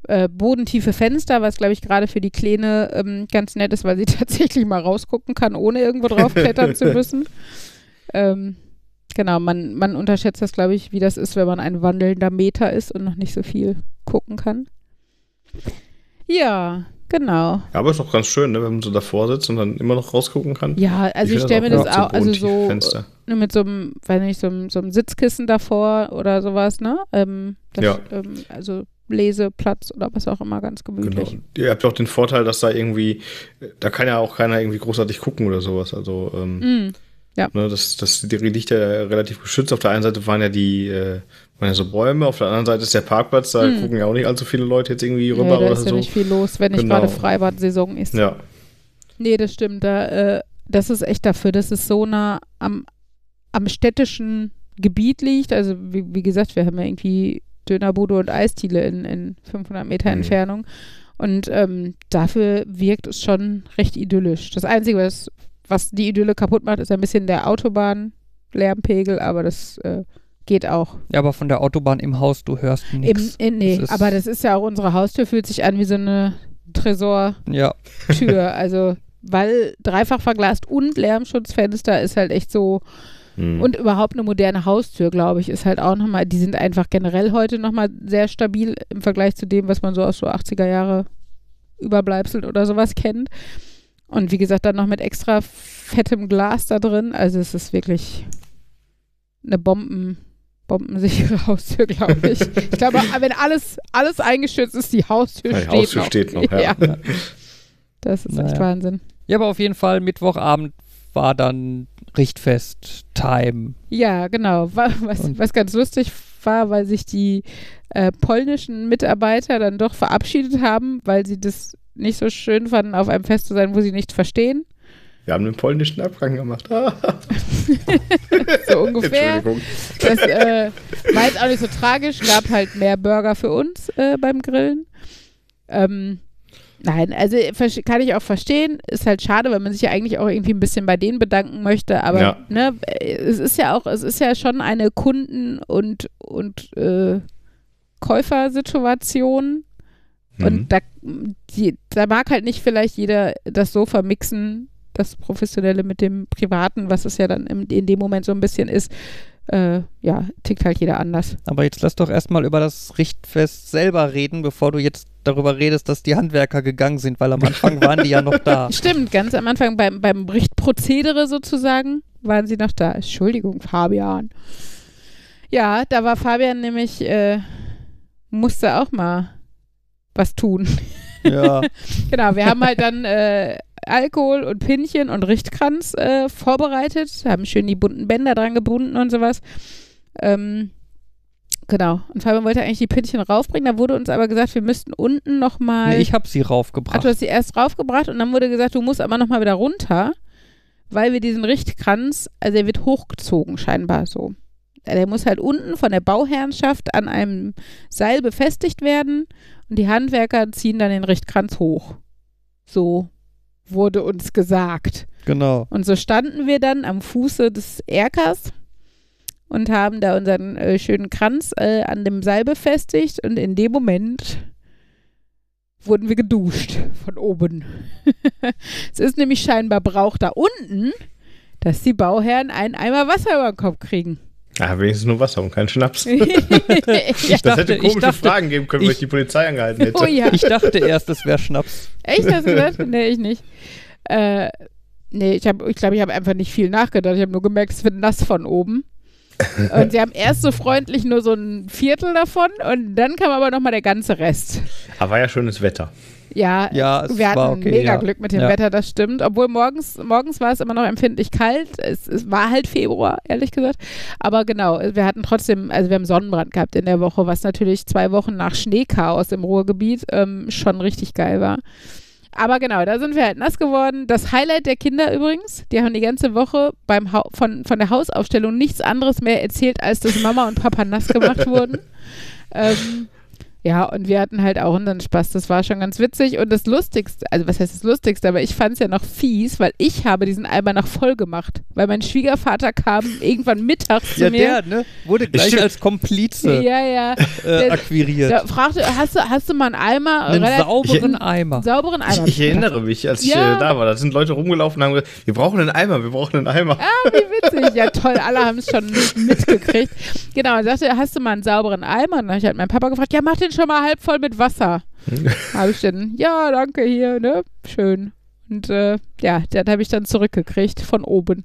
äh, bodentiefe Fenster, was glaube ich gerade für die Kleine ähm, ganz nett ist, weil sie (laughs) tatsächlich mal rausgucken kann, ohne irgendwo drauf klettern zu müssen. (laughs) Ähm, genau, man, man unterschätzt das, glaube ich, wie das ist, wenn man ein wandelnder Meter ist und noch nicht so viel gucken kann. Ja, genau. Ja, aber ist doch ganz schön, ne, wenn man so davor sitzt und dann immer noch rausgucken kann. Ja, also ich, find stelle mir das auch auch, also so Fenster. Mit so einem, weiß nicht, so einem, so einem Sitzkissen davor oder sowas, ne? Ähm, das, Ja. ähm, also Leseplatz oder was auch immer ganz gemütlich. Genau. Ihr habt auch den Vorteil, dass da irgendwie, da kann ja auch keiner irgendwie großartig gucken oder sowas. Also, ähm, Mm, ja. ne, das, das, die liegt ja relativ geschützt. Auf der einen Seite waren ja die, äh, waren ja so Bäume, auf der anderen Seite ist der Parkplatz, da Mm. gucken ja auch nicht allzu viele Leute jetzt irgendwie Nee, rüber da oder ist ja so. nicht viel los, wenn nicht Genau. gerade Freibad-Saison ist. Ja, Nee, das stimmt. Da, äh, das ist echt dafür, dass es so nah am, am städtischen Gebiet liegt. Also, wie, wie gesagt, wir haben ja irgendwie Dönerbude und Eisdiele in, in 500 Meter Mhm. Entfernung. Und ähm, dafür wirkt es schon recht idyllisch. Das Einzige, was, was die Idylle kaputt macht, ist ein bisschen der Autobahnlärmpegel, aber das äh, geht auch. Ja, aber von der Autobahn im Haus, du hörst nichts. in, nee, Das aber das ist ja auch unsere Haustür, fühlt sich an wie so eine Tresor. Ja. Also, weil dreifach verglast und Lärmschutzfenster ist halt echt so. Hm. Und überhaupt eine moderne Haustür, glaube ich, ist halt auch nochmal, die sind einfach generell heute nochmal sehr stabil im Vergleich zu dem, was man so aus so 80er Jahre Überbleibseln oder sowas kennt. Und wie gesagt, dann noch mit extra fettem Glas da drin. Also es ist wirklich eine Bomben, bombensichere (laughs) Haustür, glaube ich. ich glaube, wenn alles, alles eingestürzt ist, die Haustür Die steht Haustür noch. steht noch, ja. Das ist echt Naja. Wahnsinn. ja, aber auf jeden Fall Mittwochabend war dann Richtfest Time. Ja, genau. Wa- Was, Und- was ganz lustig war, weil sich die äh, polnischen Mitarbeiter dann doch verabschiedet haben, weil sie das nicht so schön fanden, auf einem Fest zu sein, wo sie nichts verstehen. Wir haben den polnischen Abgang gemacht. Ah, (laughs) So ungefähr. Entschuldigung. Das äh, war jetzt auch nicht so tragisch, gab halt mehr Burger für uns äh, beim Grillen. Ähm, nein, also ver- kann ich auch verstehen. Ist halt schade, weil man sich ja eigentlich auch irgendwie ein bisschen bei denen bedanken möchte. Aber Ja. ne, äh, es ist ja auch, es ist ja schon eine Kunden- und, und äh, Käufersituation. Mhm. Und da, die, da mag halt nicht vielleicht jeder das so vermixen, das Professionelle mit dem Privaten, was es ja dann im, in dem Moment so ein bisschen ist. Äh, ja, tickt halt jeder anders. Aber jetzt lass doch erstmal über das Richtfest selber reden, bevor du jetzt darüber redest, dass die Handwerker gegangen sind, weil am Anfang (laughs) waren die ja noch da. Stimmt, ganz am Anfang beim, beim Richtprozedere sozusagen waren sie noch da. Entschuldigung, Fabian. Ja, da war Fabian nämlich, äh, musste auch mal was tun. Ja, (laughs) Genau, wir haben halt dann äh, Alkohol und Pinchen und Richtkranz äh, vorbereitet, haben schön die bunten Bänder dran gebunden und sowas. Ähm, genau. Und Fabian wollte eigentlich die Pinchen raufbringen, da wurde uns aber gesagt, wir müssten unten nochmal. nee, ich hab sie Ach, raufgebracht. du hast sie erst raufgebracht und dann wurde gesagt, du musst aber nochmal wieder runter, weil wir diesen Richtkranz, also der wird hochgezogen scheinbar so. Der muss halt unten von der Bauherrenschaft an einem Seil befestigt werden und die Handwerker ziehen dann den Richtkranz hoch. So wurde uns gesagt. Genau. Und so standen wir dann am Fuße des Erkers und haben da unseren äh, schönen Kranz äh, an dem Seil befestigt und in dem Moment wurden wir geduscht von oben. (laughs) es ist nämlich scheinbar Brauch da unten, dass die Bauherren einen Eimer Wasser über den Kopf kriegen. Ah, wenigstens nur Wasser und kein Schnaps. (laughs) (laughs) das dachte- hätte ich komische dachte- Fragen geben können, wenn ich- ich die Polizei angehalten hätte. Oh ja. Ich dachte erst, es wäre Schnaps. Echt, hast du gesagt? (laughs) Nee, ich nicht. Äh, nee, ich glaube, ich, glaub, ich habe einfach nicht viel nachgedacht. Ich habe nur gemerkt, es wird nass von oben. Und sie haben erst so freundlich nur so ein Viertel davon und dann kam aber nochmal der ganze Rest. Aber war ja schönes Wetter. Ja, Ja, wir hatten okay. mega ja. Glück mit dem ja. Wetter, das stimmt. Obwohl morgens, morgens war es immer noch empfindlich kalt. Es, es war halt Februar, ehrlich gesagt. Aber genau, wir hatten trotzdem, also wir haben Sonnenbrand gehabt in der Woche, was natürlich zwei Wochen nach Schneechaos im Ruhrgebiet ähm, schon richtig geil war. Aber genau, da sind wir halt nass geworden. Das Highlight der Kinder übrigens, die haben die ganze Woche beim ha von, von der Hausaufstellung nichts anderes mehr erzählt, als dass Mama und Papa nass gemacht wurden. (laughs) Ähm, ja, und wir hatten halt auch unseren Spaß. Das war schon ganz witzig. Und das Lustigste, also was heißt das Lustigste, aber ich fand es ja noch fies, weil ich habe diesen Eimer noch voll gemacht. Weil mein Schwiegervater kam (laughs) irgendwann mittags zu Ja, mir. der, ne? Wurde gleich Stimmt. als Komplize ja, ja. äh, der- akquiriert. Da fragte, hast du, hast du mal einen Eimer? Einen relativ- sauberen Eimer. sauberen Eimer. Ich, ich erinnere mich, als ich Ja. äh, da war, da sind Leute rumgelaufen und haben gesagt, wir brauchen einen Eimer, wir brauchen einen Eimer. Ah, wie witzig. Ja, toll, alle haben es schon (laughs) mitgekriegt. Genau, er sagte, hast du mal einen sauberen Eimer? Und dann habe ich halt meinen Papa gefragt, ja, mach den schon mal halb voll mit Wasser. (laughs) habe ich dann, ja, danke, hier, ne? Schön. Und äh, ja, den habe ich dann zurückgekriegt von oben.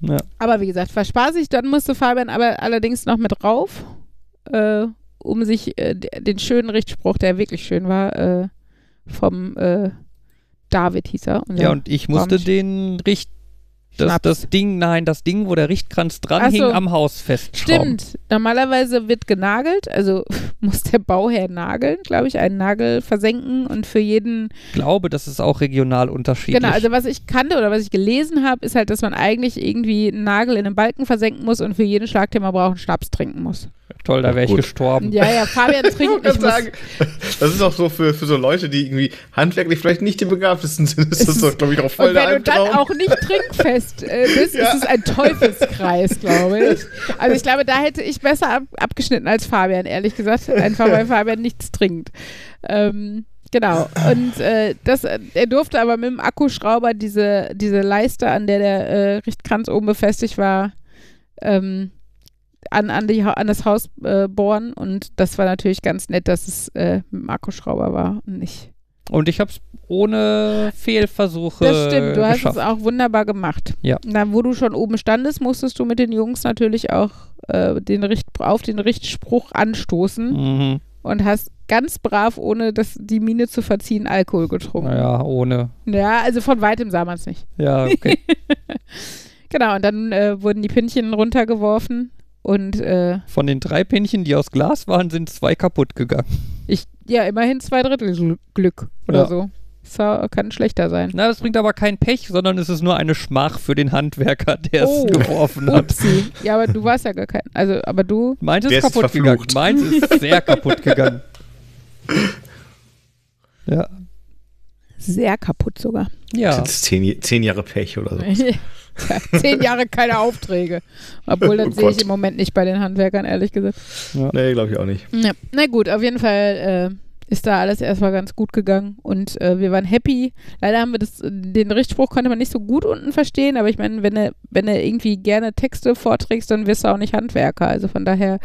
Ja. Aber wie gesagt, war spaßig. Dann musste Fabian aber allerdings noch mit rauf. Äh, um sich äh, den schönen Richtspruch, der wirklich schön war, äh, vom äh, David hieß er. Ja, und ich musste den Richt. Das, das Ding, nein, das Ding, wo der Richtkranz dran Ach so. hing, am Haus festschrauben. Stimmt. Normalerweise wird genagelt, also (laughs) muss der Bauherr nageln, glaube ich, einen Nagel versenken und für jeden. Ich glaube, das ist auch regional unterschiedlich. Genau, also was ich kannte oder was ich gelesen habe, ist halt, dass man eigentlich irgendwie einen Nagel in einen Balken versenken muss und für jeden Schlag, den man braucht, einen Schnaps trinken muss. Toll, da wäre ich gestorben. Ja, ja, Fabian (laughs) Ich trinkt sagen, das ist auch so für, für so Leute, die irgendwie handwerklich vielleicht nicht die begabtesten sind, ist das ist- doch, glaube ich, auch voll und der wenn du dann auch nicht trinkfest äh, bist, Ja. ist es ein Teufelskreis, glaube ich. Also ich glaube, da hätte ich besser ab, abgeschnitten als Fabian, ehrlich gesagt. Einfach weil Fabian nichts trinkt. Ähm, genau. Und äh, das, er durfte aber mit dem Akkuschrauber diese, diese Leiste, an der der äh, Richtkranz oben befestigt war, ähm, an, an, die, an das Haus äh, bohren. Und das war natürlich ganz nett, dass es äh, mit dem Akkuschrauber war und nicht Und ich habe es ohne Fehlversuche Das stimmt, du hast geschafft. es auch wunderbar gemacht. Ja. Na, wo du schon oben standest, musstest du mit den Jungs natürlich auch äh, den Richt auf den Richtspruch anstoßen Mhm. und hast ganz brav, ohne das, die Miene zu verziehen, Alkohol getrunken. Naja, ohne. Ja, also von weitem sah man es nicht. Ja, okay. (laughs) Genau, und dann äh, wurden die Pinchen runtergeworfen und äh, Von den drei Pinchen, die aus Glas waren, sind zwei kaputt gegangen. ich, ja, immerhin zwei Drittel Gl- Glück oder Ja. so. Das kann schlechter sein. Na, das bringt aber kein Pech, sondern es ist nur eine Schmach für den Handwerker, der Oh. es geworfen hat. Upsi. Ja, aber du warst ja gar kein. Also, aber du. Meins Der ist ist kaputt gegangen. verflucht. Meins ist (laughs) sehr kaputt gegangen. Ja. Sehr kaputt sogar. Ja. Das ist zehn, zehn Jahre Pech oder so. (laughs) Ja, (laughs) Zehn Jahre keine Aufträge. Obwohl, das Oh sehe ich im Moment nicht bei den Handwerkern, ehrlich gesagt. Nee, glaube ich auch nicht. Ja. Na gut, auf jeden Fall äh, ist da alles erstmal ganz gut gegangen und äh, wir waren happy. Leider haben wir das, den Richtspruch konnte man nicht so gut unten verstehen, aber ich meine, wenn du, wenn irgendwie gerne Texte vorträgst, dann wirst du auch nicht Handwerker. Also von daher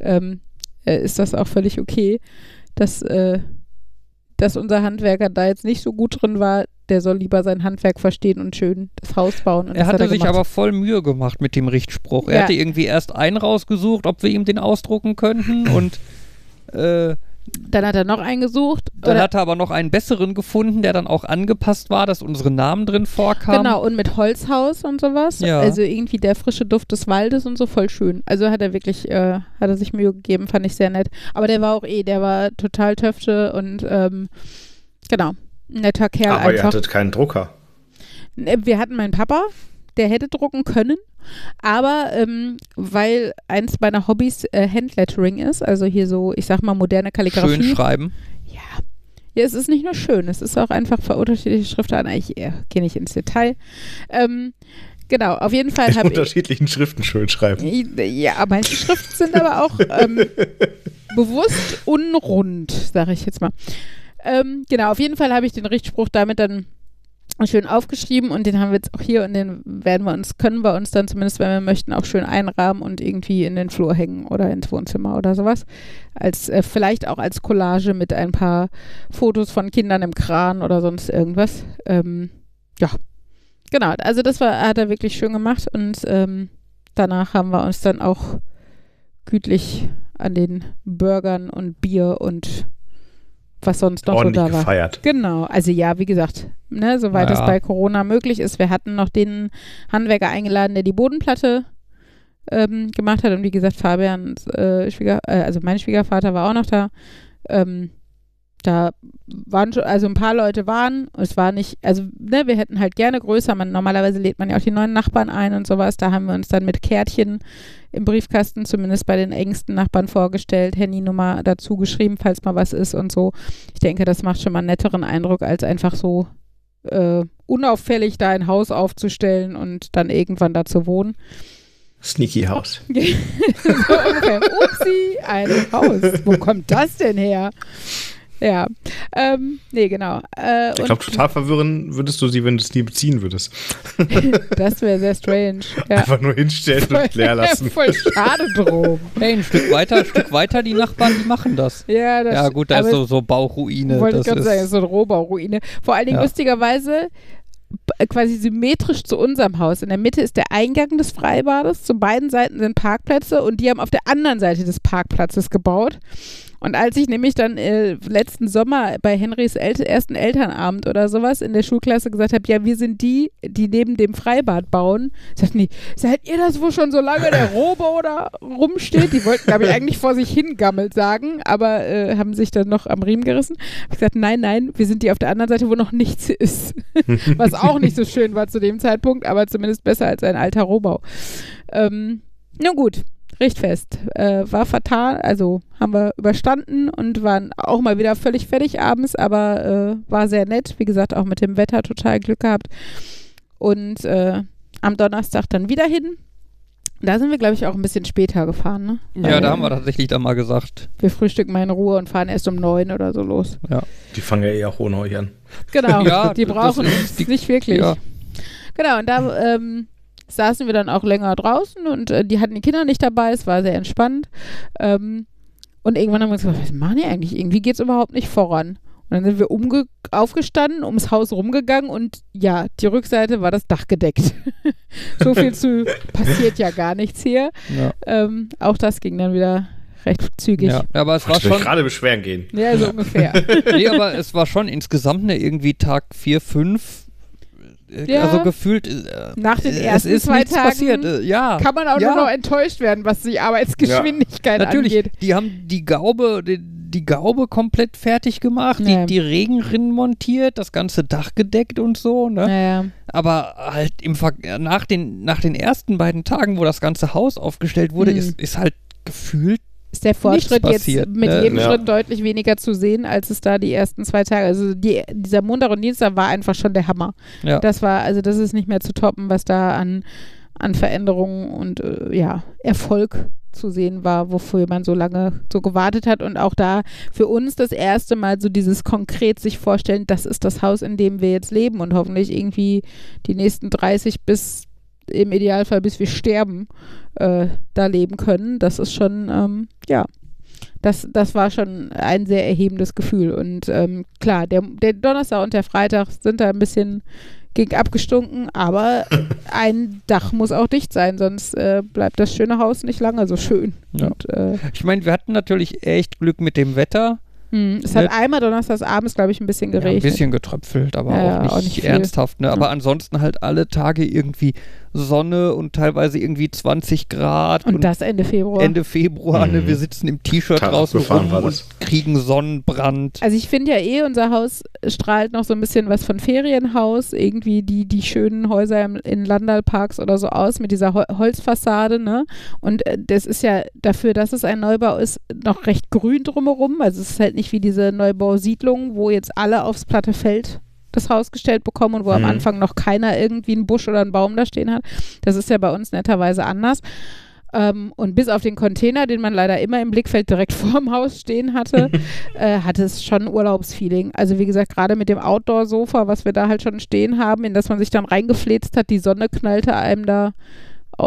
ähm, äh, ist das auch völlig okay, dass, äh, dass unser Handwerker da jetzt nicht so gut drin war. Der soll lieber sein Handwerk verstehen und schön das Haus bauen. Und Er das hat hatte sich gemacht. aber voll Mühe gemacht mit dem Richtspruch. Er Ja. hatte irgendwie erst einen rausgesucht, ob wir ihm den ausdrucken könnten und äh, Dann hat er noch einen gesucht. dann oder- hat er aber noch einen besseren gefunden, der dann auch angepasst war, dass unsere Namen drin vorkamen. Genau, und mit Holzhaus und sowas. Ja. Also irgendwie der frische Duft des Waldes und so, voll schön. Also hat er wirklich, äh, hat er sich Mühe gegeben, fand ich sehr nett. Aber der war auch eh, der war total Töfte und ähm, genau, ein netter Kerl Aber ihr einfach. hattet keinen Drucker. Äh, Wir hatten meinen Papa, der hätte drucken können, aber ähm, weil eins meiner Hobbys äh, Handlettering ist, also hier so, ich sag mal, moderne Kalligrafie. Schön schreiben. Ja. Ja, es ist nicht nur schön, es ist auch einfach für unterschiedliche Schriftarten. Ich äh, gehe nicht ins Detail. Ähm, genau, auf jeden Fall habe ich. unterschiedlichen Schriften schön schreiben. Ja, manche Schriften sind aber auch ähm, (laughs) bewusst unrund, sage ich jetzt mal. Ähm, genau, auf jeden Fall habe ich den Richtspruch damit dann schön aufgeschrieben und den haben wir jetzt auch hier und den werden wir uns, können wir uns dann zumindest, wenn wir möchten, auch schön einrahmen und irgendwie in den Flur hängen oder ins Wohnzimmer oder sowas. Als, äh, vielleicht auch als Collage mit ein paar Fotos von Kindern im Kran oder sonst irgendwas. Ähm, ja. Genau, also das war, hat er wirklich schön gemacht und ähm, danach haben wir uns dann auch gütlich an den Burgern und Bier und was sonst noch so Ordentlich da war. gefeiert. Genau, also ja, wie gesagt, ne, soweit Ja. es bei Corona möglich ist. Wir hatten noch den Handwerker eingeladen, der die Bodenplatte ähm, gemacht hat. Und wie gesagt, Fabian, äh, Schwieger, äh, also mein Schwiegervater war auch noch da. Ähm, da waren schon, also ein paar Leute waren, es war nicht, also ne, wir hätten halt gerne größer, man, normalerweise lädt man ja auch die neuen Nachbarn ein und sowas, da haben wir uns dann mit Kärtchen im Briefkasten, zumindest bei den engsten Nachbarn vorgestellt, Handynummer dazu geschrieben, falls mal was ist und so. Ich denke, das macht schon mal einen netteren Eindruck, als einfach so äh, unauffällig da ein Haus aufzustellen und dann irgendwann da zu wohnen. Sneaky (laughs) House. so ungefähr. Upsi, ein Haus. Wo kommt das denn her? Ja, ähm, nee, genau. Äh, Ich glaube, total verwirren würdest du sie, wenn du es nie beziehen würdest. (laughs) das wäre sehr strange. Ja. Einfach nur hinstellen und leer lassen. (laughs) Voll schade drum. Hey, ein Stück weiter, ein Stück weiter, die Nachbarn, die machen das. Ja, das, Ja, gut, da ist so, so Bauruine. Wollte ich gerade sagen, das ist so eine Rohbauruine. Vor allen Dingen Ja. lustigerweise b- quasi symmetrisch zu unserem Haus. In der Mitte ist der Eingang des Freibades, zu beiden Seiten sind Parkplätze und die haben auf der anderen Seite des Parkplatzes gebaut. Und als ich nämlich dann äh, letzten Sommer bei Henrys El ersten Elternabend oder sowas in der Schulklasse gesagt habe, ja, wir sind die, die neben dem Freibad bauen, sagten die, seid ihr das, wo schon so lange der Robo da rumsteht? Die wollten, glaube ich, eigentlich vor sich hingammelt sagen, aber äh, haben sich dann noch am Riemen gerissen. Hab ich gesagt, nein, nein, wir sind die auf der anderen Seite, wo noch nichts ist. (laughs) Was auch nicht so schön war zu dem Zeitpunkt, aber zumindest besser als ein alter Rohbau. Ähm, nun gut, Richtfest. Äh, war fatal, also haben wir überstanden und waren auch mal wieder völlig fertig abends, aber äh, war sehr nett. Wie gesagt, auch mit dem Wetter total Glück gehabt. Und äh, am Donnerstag dann wieder hin. Da sind wir, glaube ich, auch ein bisschen später gefahren. Ne? Ja, Weil da haben wir tatsächlich dann mal gesagt. Wir frühstücken mal in Ruhe und fahren erst um neun oder so los. Die fangen ja eh auch ohne euch an. Genau, (laughs) Ja, die brauchen uns die- nicht wirklich. Ja. Genau, und da ähm, saßen wir dann auch länger draußen und äh, die hatten die Kinder nicht dabei, es war sehr entspannt. Ähm, und irgendwann haben wir gesagt, was machen die eigentlich? Irgendwie geht es überhaupt nicht voran. Und dann sind wir umge aufgestanden, ums Haus rumgegangen und ja, die Rückseite war das Dach gedeckt. (laughs) so viel zu (laughs) passiert ja gar nichts hier. Ja. Ähm, auch das ging dann wieder recht zügig. ja. Aber es war Ich will schon. gerade beschweren gehen. Ja, so ungefähr. (laughs) nee, aber es war schon insgesamt eine irgendwie Tag 4, 5. Ja. Also gefühlt. Äh, Nach den es ersten ist zwei nichts Tagen passiert. Äh, ja. Kann man auch ja. nur noch enttäuscht werden, was die Arbeitsgeschwindigkeit Natürlich, angeht. die haben die Gaube, die, die Gaube komplett fertig gemacht, Ja. die, die Regenrinnen montiert, das ganze Dach gedeckt und so, ne? Aber halt im Ver nach, den, nach den ersten beiden Tagen, wo das ganze Haus aufgestellt wurde, Mhm. ist, ist halt gefühlt ist der Fortschritt Nichts jetzt passiert, mit ne? jedem Ja. Schritt deutlich weniger zu sehen, als es da die ersten zwei Tage. Also die, dieser Montag und Dienstag war einfach schon der Hammer. Ja. Das war, also das ist nicht mehr zu toppen, was da an, an Veränderungen und äh, ja, Erfolg zu sehen war, wofür man so lange so gewartet hat und auch da für uns das erste Mal so dieses konkret sich vorstellen, das ist das Haus, in dem wir jetzt leben und hoffentlich irgendwie die nächsten 30 bis im Idealfall bis wir sterben äh, da leben können. Das ist schon, ähm, ja, das, das war schon ein sehr erhebendes Gefühl. Und ähm, klar, der, der Donnerstag und der Freitag sind da ein bisschen gegen abgestunken, aber (coughs) ein Dach muss auch dicht sein, sonst äh, bleibt das schöne Haus nicht lange so schön. Ja. Und, äh, Ich meine, wir hatten natürlich echt Glück mit dem Wetter. Hm, es hat Ne- einmal donnerstags abends, glaube ich, ein bisschen Ja, ein geregnet. bisschen getröpfelt, aber Ja, auch, nicht auch nicht ernsthaft. Ne? Aber Ja. ansonsten halt alle Tage irgendwie Sonne und teilweise irgendwie 20 Grad und das Ende Februar. Ende Februar. Ne? Mhm. Wir sitzen im T-Shirt draußen rum und kriegen Sonnenbrand. Also ich finde ja eh, unser Haus strahlt noch so ein bisschen was von Ferienhaus, irgendwie die, die schönen Häuser im, in Landalparks oder so aus mit dieser Hol Holzfassade, ne? Und äh, das ist ja dafür, dass es ein Neubau ist, noch recht grün drumherum. Also es ist halt nicht wie diese Neubausiedlungen, wo jetzt alle aufs platte Feld das Haus gestellt bekommen und wo am Mhm. Anfang noch keiner irgendwie einen Busch oder einen Baum da stehen hat. Das ist ja bei uns netterweise anders. Ähm, und bis auf den Container, den man leider immer im Blickfeld direkt (laughs) vorm Haus stehen hatte, (laughs) äh, hatte es schon Urlaubsfeeling. Also wie gesagt, gerade mit dem Outdoor-Sofa, was wir da halt schon stehen haben, in das man sich dann reingefläzt hat, die Sonne knallte einem da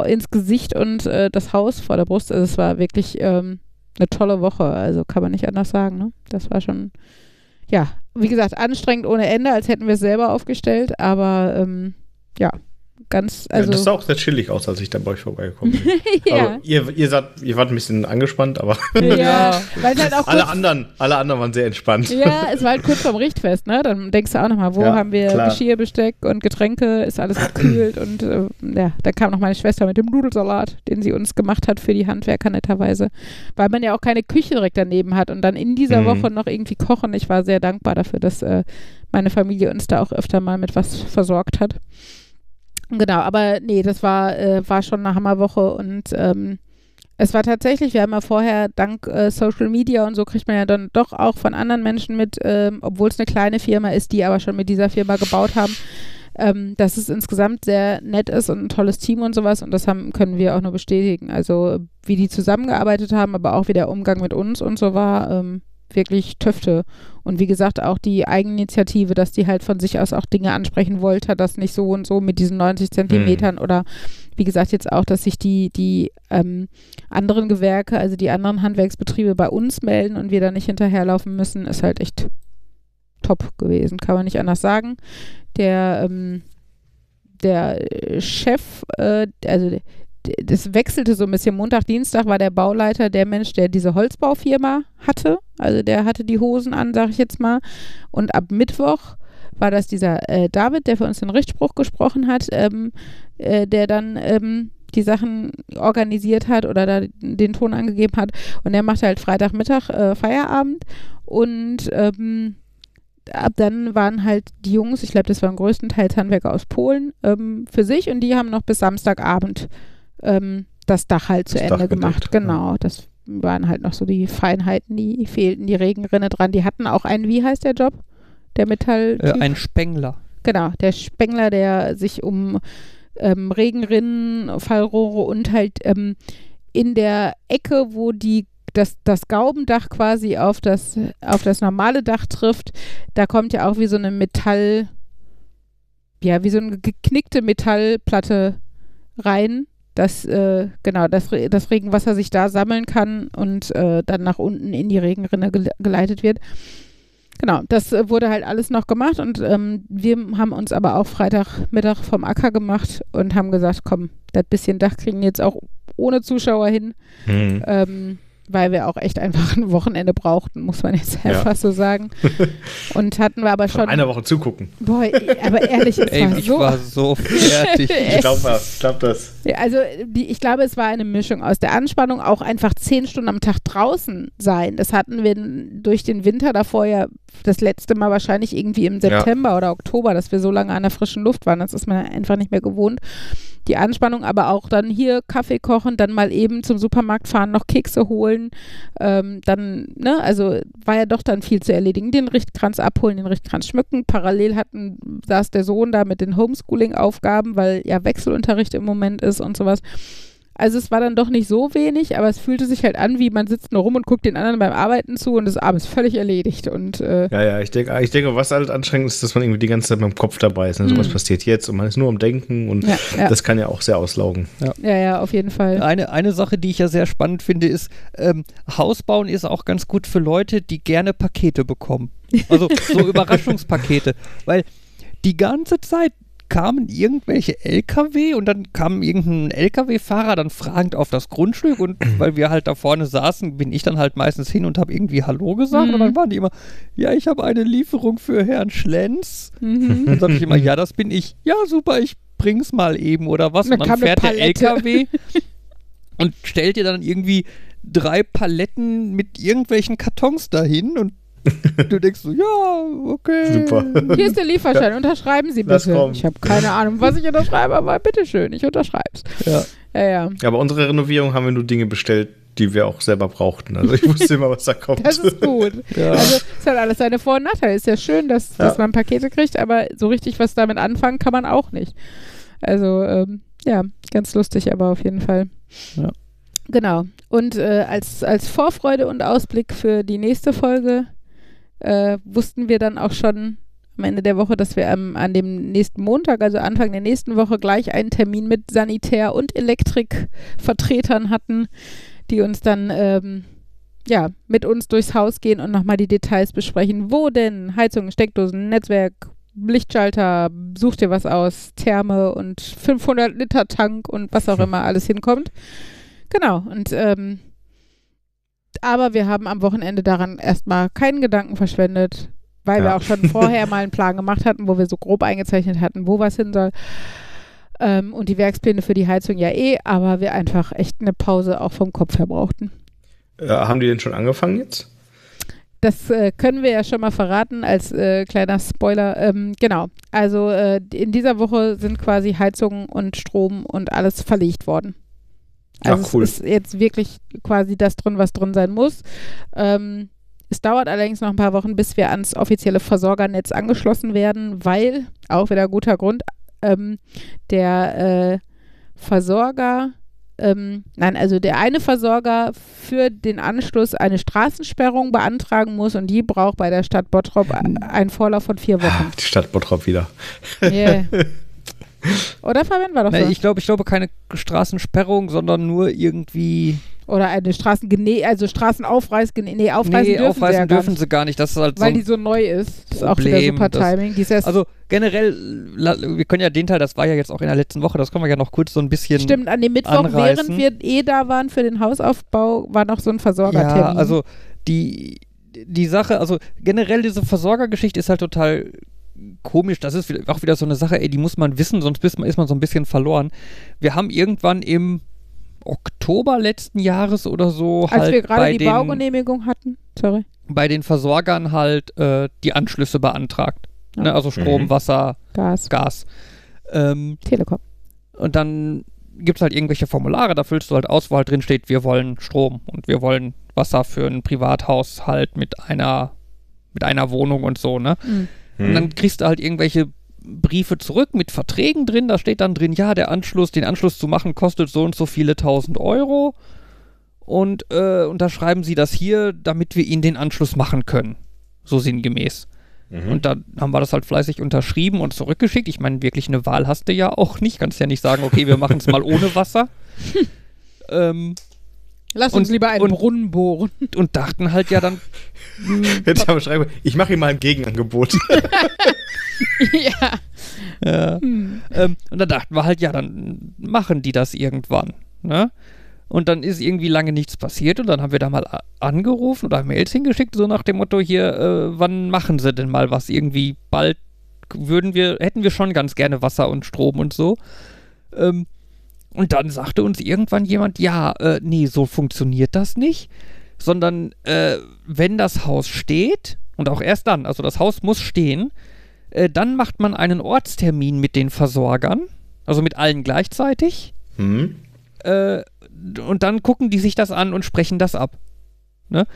ins Gesicht und äh, das Haus vor der Brust. Also es war wirklich ähm, eine tolle Woche. Also kann man nicht anders sagen. Ne? Das war schon, ja, wie gesagt, anstrengend ohne Ende, als hätten wir es selber aufgestellt. Aber ähm, ja, ganz, also ja, das sah auch sehr chillig aus, als ich da bei euch vorbeigekommen bin. (laughs) ja. Aber ihr, ihr, seid, ihr wart ein bisschen angespannt, aber ja, (laughs) weil halt auch alle anderen, alle anderen waren sehr entspannt. Ja, es war halt kurz vorm Richtfest, ne? Dann denkst du auch nochmal, wo Ja, haben wir klar. Geschirr, Besteck und Getränke, ist alles gekühlt und äh, ja, dann kam noch meine Schwester mit dem Nudelsalat, den sie uns gemacht hat für die Handwerker netterweise, weil man ja auch keine Küche direkt daneben hat und dann in dieser Mhm. Woche noch irgendwie kochen. Ich war sehr dankbar dafür, dass äh, meine Familie uns da auch öfter mal mit was versorgt hat. Genau, aber nee, das war, äh, war schon eine Hammerwoche und ähm, es war tatsächlich, wir haben ja vorher dank äh, Social Media und so kriegt man ja dann doch auch von anderen Menschen mit, ähm, obwohl es eine kleine Firma ist, die aber schon mit dieser Firma gebaut haben, ähm, dass es insgesamt sehr nett ist und ein tolles Team und sowas und das haben, können wir auch nur bestätigen. Also wie die zusammengearbeitet haben, aber auch wie der Umgang mit uns und so war, ähm, wirklich Töfte. Und wie gesagt, auch die Eigeninitiative, dass die halt von sich aus auch Dinge ansprechen wollte, das nicht so und so mit diesen 90 Zentimetern oder wie gesagt jetzt auch, dass sich die, die ähm, anderen Gewerke, also die anderen Handwerksbetriebe bei uns melden und wir da nicht hinterherlaufen müssen, ist halt echt top gewesen, kann man nicht anders sagen. Der, ähm, der Chef, äh, also das wechselte so ein bisschen. Montag, Dienstag war der Bauleiter der Mensch, der diese Holzbaufirma hatte. Also der hatte die Hosen an, sag ich jetzt mal. Und ab Mittwoch war das dieser äh, David, der für uns den Richtspruch gesprochen hat, ähm, äh, der dann ähm, die Sachen organisiert hat oder da den Ton angegeben hat. Und der machte halt Freitagmittag äh, Feierabend. Und ähm, ab dann waren halt die Jungs, ich glaube, das waren größtenteils Handwerker aus Polen, ähm, für sich und die haben noch bis Samstagabend ähm, das Dach halt zu Das Ende Dach gedeckt, gemacht. Genau, das waren halt noch so die Feinheiten, die fehlten, die Regenrinne dran. Die hatten auch einen, wie heißt der Job? Der Metall. Äh, ein Spengler. Genau, der Spengler, der sich um ähm, Regenrinnen, Fallrohre und halt ähm, in der Ecke, wo die das, das Gaubendach quasi auf das, auf das normale Dach trifft, da kommt ja auch wie so eine Metall, ja, wie so eine geknickte Metallplatte rein, dass äh, genau das, das Regenwasser sich da sammeln kann und äh, dann nach unten in die Regenrinne gele geleitet wird. Genau, das äh, wurde halt alles noch gemacht und ähm, wir haben uns aber auch Freitagmittag vom Acker gemacht und haben gesagt, komm, das bisschen Dach kriegen wir jetzt auch ohne Zuschauer hin, Mhm. ähm, weil wir auch echt einfach ein Wochenende brauchten, muss man jetzt Ja. einfach so sagen. (laughs) Und hatten wir aber Von schon, einer Woche zugucken. boah, aber ehrlich, es (laughs) Ey, war ich so war so (laughs) fertig. Ich glaube glaub das. ja, also die, ich glaube, es war eine Mischung aus der Anspannung, auch einfach zehn Stunden am Tag draußen sein. Das hatten wir durch den Winter davor ja das letzte Mal wahrscheinlich irgendwie im September oder Oktober, dass wir so lange an der frischen Luft waren. Das ist man einfach nicht mehr gewohnt. Die Anspannung, aber auch dann hier Kaffee kochen, dann mal eben zum Supermarkt fahren, noch Kekse holen, ähm, dann, ne, also war ja doch dann viel zu erledigen. Den Richtkranz abholen, den Richtkranz schmücken. Parallel hatten, saß der Sohn da mit den Homeschooling-Aufgaben, weil ja Wechselunterricht im Moment ist und sowas. Also es war dann doch nicht so wenig, aber es fühlte sich halt an, wie man sitzt nur rum und guckt den anderen beim Arbeiten zu und ist abends völlig erledigt. Und äh, Ja, ja, ich denke, ich denke, was halt anstrengend ist, dass man irgendwie die ganze Zeit mit dem Kopf dabei ist. Ne? So, was Mhm. passiert jetzt? Und man ist nur am Denken und ja, ja, das kann ja auch sehr auslaugen. ja, ja, auf jeden Fall. Eine, eine Sache, die ich ja sehr spannend finde, ist, ähm, Hausbauen ist auch ganz gut für Leute, die gerne Pakete bekommen. Also so (laughs) Überraschungspakete. Weil die ganze Zeit kamen irgendwelche LKW und dann kam irgendein LKW-Fahrer dann fragend auf das Grundstück und (clears throat) weil wir halt da vorne saßen, bin ich dann halt meistens hin und habe irgendwie Hallo gesagt Mhm. und dann waren die immer, ja, ich habe eine Lieferung für Herrn Schlenz. Mhm. Dann sage ich immer, ja, das bin ich. Ja, super, ich bring's mal eben oder was. Dann Und dann fährt der. LKW (laughs) und stellt dir dann irgendwie drei Paletten mit irgendwelchen Kartons dahin und (laughs) du denkst so, ja, okay. Super. Hier ist der Lieferschein, unterschreiben Sie bitte. Ich habe keine Ahnung, was ich unterschreibe, aber bitteschön, ich unterschreib's. Ja. Ja, ja. Ja, bei unserer Renovierung haben wir nur Dinge bestellt, die wir auch selber brauchten. Also ich wusste immer, was da kommt. Das ist gut. (laughs) Ja. Also es hat alles seine Vor- und Nachteile. Ist ja schön, dass, dass Ja. man Pakete kriegt, aber so richtig was damit anfangen kann man auch nicht. Also ähm, ja, ganz lustig, aber auf jeden Fall. Ja. Genau. Und äh, als, als Vorfreude und Ausblick für die nächste Folge äh, wussten wir dann auch schon am Ende der Woche, dass wir am, an dem nächsten Montag, also Anfang der nächsten Woche, gleich einen Termin mit Sanitär- und Elektrikvertretern hatten, die uns dann ähm, ja, mit uns durchs Haus gehen und nochmal die Details besprechen. Wo denn? Heizung, Steckdosen, Netzwerk, Lichtschalter, such dir was aus, Therme und 500 Liter Tank und was auch (laughs) immer alles hinkommt. Genau, und ähm, aber wir haben am Wochenende daran erstmal keinen Gedanken verschwendet, weil wir Ja. auch schon vorher (laughs) mal einen Plan gemacht hatten, wo wir so grob eingezeichnet hatten, wo was hin soll. Ähm, und die Werkspläne für die Heizung ja eh, aber wir einfach echt eine Pause auch vom Kopf her brauchten. Äh, haben die denn schon angefangen jetzt? Das äh, können wir ja schon mal verraten als äh, kleiner Spoiler. Ähm, genau. Also äh, in dieser Woche sind quasi Heizung und Strom und alles verlegt worden. Ach, Also cool. es ist jetzt wirklich quasi das drin, was drin sein muss. Ähm, es dauert allerdings noch ein paar Wochen, bis wir ans offizielle Versorgernetz angeschlossen werden, weil, auch wieder guter Grund, ähm, der äh, Versorger, ähm, nein, also der eine Versorger für den Anschluss eine Straßensperrung beantragen muss und die braucht bei der Stadt Bottrop a- einen Vorlauf von vier Wochen. Die Stadt Bottrop wieder. Yeah. (laughs) Oder Fabian war doch Nee, so? ich glaube, ich glaube keine Straßensperrung, sondern nur irgendwie Oder eine Straßen also Straßenaufreiß, nee, aufreißen nee, dürfen aufreißen sie ja gar dürfen nicht, sie gar nicht. Das ist halt so weil ein die so neu ist. Das ist auch wieder super das- Timing. Erst, Also generell, wir können ja den Teil, das war ja jetzt auch in der letzten Woche, das können wir ja noch kurz so ein bisschen. stimmt, an dem Mittwoch, anreißen. während wir eh da waren für den Hausaufbau, war noch so ein Versorgertermin. Ja, also die, die Sache, also generell diese Versorgergeschichte ist halt total komisch. Das ist auch wieder so eine Sache, ey, die muss man wissen, sonst ist man, ist man so ein bisschen verloren. Wir haben irgendwann im Oktober letzten Jahres oder so Als halt wir gerade bei, die den, Baugenehmigung hatten. Sorry. bei den Versorgern halt äh, die Anschlüsse beantragt. Ja. Ne? Also Strom, Mhm. Wasser, Gas. Gas. Ähm, Telekom. Und dann gibt es halt irgendwelche Formulare, da füllst du halt aus, wo halt drin steht, wir wollen Strom und wir wollen Wasser für ein Privathaushalt mit einer, mit einer Wohnung und so, ne? Mhm. Und dann kriegst du halt irgendwelche Briefe zurück mit Verträgen drin, da steht dann drin, ja, der Anschluss, den Anschluss zu machen, kostet so und so viele tausend Euro. Und äh, unterschreiben sie das hier, damit wir ihnen den Anschluss machen können. So sinngemäß. Mhm. Und dann haben wir das halt fleißig unterschrieben und zurückgeschickt. Ich meine, wirklich eine Wahl hast du ja auch nicht. Kannst ja nicht sagen, okay, wir machen es mal (laughs) ohne Wasser. (laughs) ähm, Lass Und- uns lieber einen und- Brunnen bohren. (laughs) und dachten halt ja dann, (laughs) Hätte ich aber schreiben, ich mache ihm mal ein Gegenangebot. (laughs) ja. ja. Hm. ähm, und dann dachten wir halt, ja, dann machen die das irgendwann. Ne? Und dann ist irgendwie lange nichts passiert und dann haben wir da mal angerufen oder Mails hingeschickt, so nach dem Motto hier, äh, wann machen sie denn mal was? Irgendwie bald würden wir, hätten wir schon ganz gerne Wasser und Strom und so. Ähm, und dann sagte uns irgendwann jemand, ja, äh, nee, so funktioniert das nicht, sondern äh, wenn das Haus steht, und auch erst dann, also das Haus muss stehen, äh, dann macht man einen Ortstermin mit den Versorgern, also mit allen gleichzeitig, Hm? äh, und dann gucken die sich das an und sprechen das ab. Ne?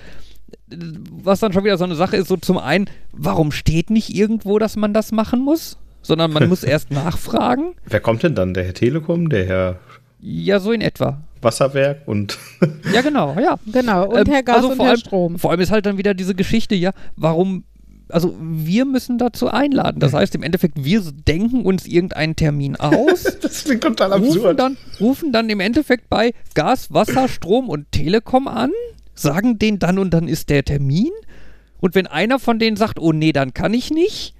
Was dann schon wieder so eine Sache ist, so zum einen, warum steht nicht irgendwo, dass man das machen muss? Sondern man (laughs) muss erst nachfragen. Wer kommt denn dann? Der Herr Telekom, der Herr Ja, so in etwa. Wasserwerk und (laughs) Ja, genau, ja. Genau. Und Ähm, Herr Gas also und vor Herr allem- Strom. Vor allem ist halt dann wieder diese Geschichte, ja, warum, also wir müssen dazu einladen. Das heißt im Endeffekt, wir denken uns irgendeinen Termin aus, (laughs) das klingt total rufen absurd. dann, rufen dann im Endeffekt bei Gas, Wasser, Strom und Telekom an, sagen denen dann und dann ist der Termin. Und wenn einer von denen sagt, oh nee, dann kann ich nicht,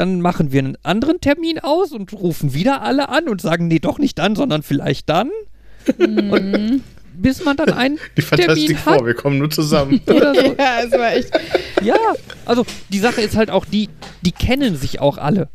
dann machen wir einen anderen Termin aus und rufen wieder alle an und sagen, nee, doch nicht dann, sondern vielleicht dann. und bis man dann einen (laughs) Die Fantastik Termin hat vor, wir kommen nur zusammen. (laughs) oder so. (laughs) ja, es war echt. Ja, also die Sache ist halt auch, die, die kennen sich auch alle.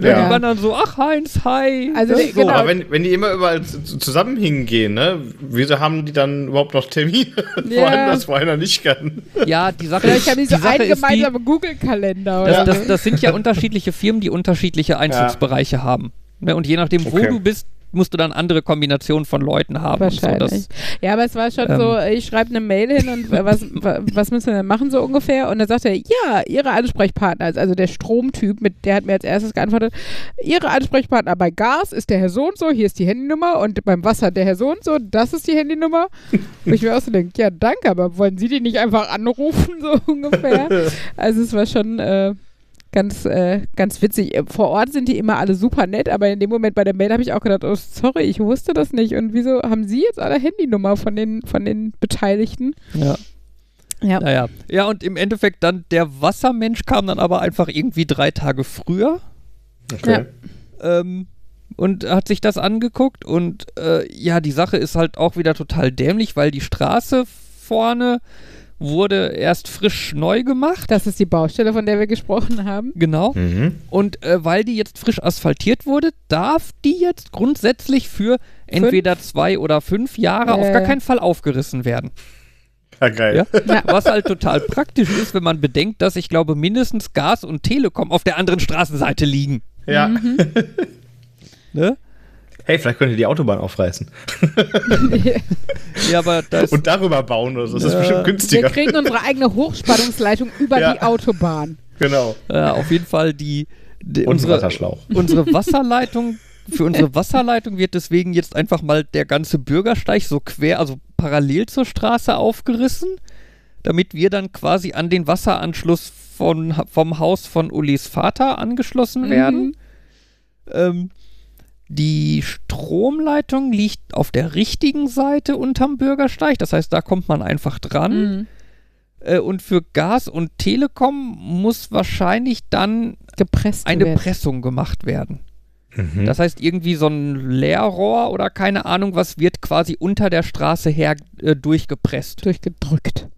Ne, Ja. Die waren dann so, ach Heinz, hi. Also, die- so. genau. Aber wenn, wenn die immer überall zu- zu- zusammen hingehen, ne, wieso haben die dann überhaupt noch Termine? (laughs) Ja. Vor allem, das wo einer nicht kann. Ja, die Sache Vielleicht ist, haben die die so Sache einen ist die, gemeinsamen Google-Kalender das, oder das, das sind ja unterschiedliche Firmen, die unterschiedliche Einzugsbereiche haben. Ne, und je nachdem, wo Okay. du bist, musst du dann andere Kombinationen von Leuten haben. und So, Wahrscheinlich. das, ja, aber es war schon Ähm. so, ich schreibe eine Mail hin und was, wa- was müssen wir denn machen so ungefähr? Und dann sagt er, ja, Ihre Ansprechpartner, also- also der Stromtyp, mit, der hat mir als erstes geantwortet, Ihre Ansprechpartner bei Gas ist der Herr so und so, hier ist die Handynummer und beim Wasser der Herr so und so, das ist die Handynummer. Wo ich mir auch so denke, ja, danke, aber wollen Sie die nicht einfach anrufen, so ungefähr? (laughs) Also es war schon äh, ganz, äh, ganz witzig. Äh, Vor Ort sind die immer alle super nett, aber in dem Moment bei der Mail habe ich auch gedacht, oh, sorry, ich wusste das nicht. Und wieso haben Sie jetzt alle Handynummer von den, von den Beteiligten? ja. Ja. Naja. Ja, und im Endeffekt dann der Wassermensch kam dann aber einfach irgendwie drei Tage früher. Okay. ähm, und hat sich das angeguckt und äh, ja, die Sache ist halt auch wieder total dämlich, weil die Straße vorne wurde erst frisch neu gemacht. Das ist die Baustelle, von der wir gesprochen haben. Genau. Mhm. Und äh, weil die jetzt frisch asphaltiert wurde, darf die jetzt grundsätzlich für entweder zwei oder fünf Jahre auf Ja, gar ja. keinen Fall aufgerissen werden. Ja, geil. Ja? (laughs) Ja. Was halt total praktisch ist, wenn man bedenkt, dass ich glaube, mindestens Gas und Telekom auf der anderen Straßenseite liegen. Ja. Mhm. (laughs) Ne? Hey, vielleicht könnt ihr die Autobahn aufreißen. (laughs) Ja, aber das. Und darüber bauen oder so. Das ist Ja. bestimmt Wir günstiger. kriegen unsere eigene Hochspannungsleitung über Ja. die Autobahn. Genau. Ja, auf jeden Fall die, die unsere, Wasserschlauch. unsere (laughs) Wasserleitung. Für unsere Wasserleitung wird deswegen jetzt einfach mal der ganze Bürgersteig so quer, also parallel zur Straße aufgerissen, damit wir dann quasi an den Wasseranschluss von, vom Haus von Ulis Vater angeschlossen Mhm. werden. Ähm, Die Stromleitung liegt auf der richtigen Seite unterm Bürgersteig. Das heißt, da kommt man einfach dran. Mhm. Äh, und für Gas und Telekom muss wahrscheinlich dann Gepresst eine werden. Pressung gemacht werden. Mhm. Das heißt, irgendwie so ein Leerrohr oder keine Ahnung was wird quasi unter der Straße her äh, durchgepresst. durchgedrückt.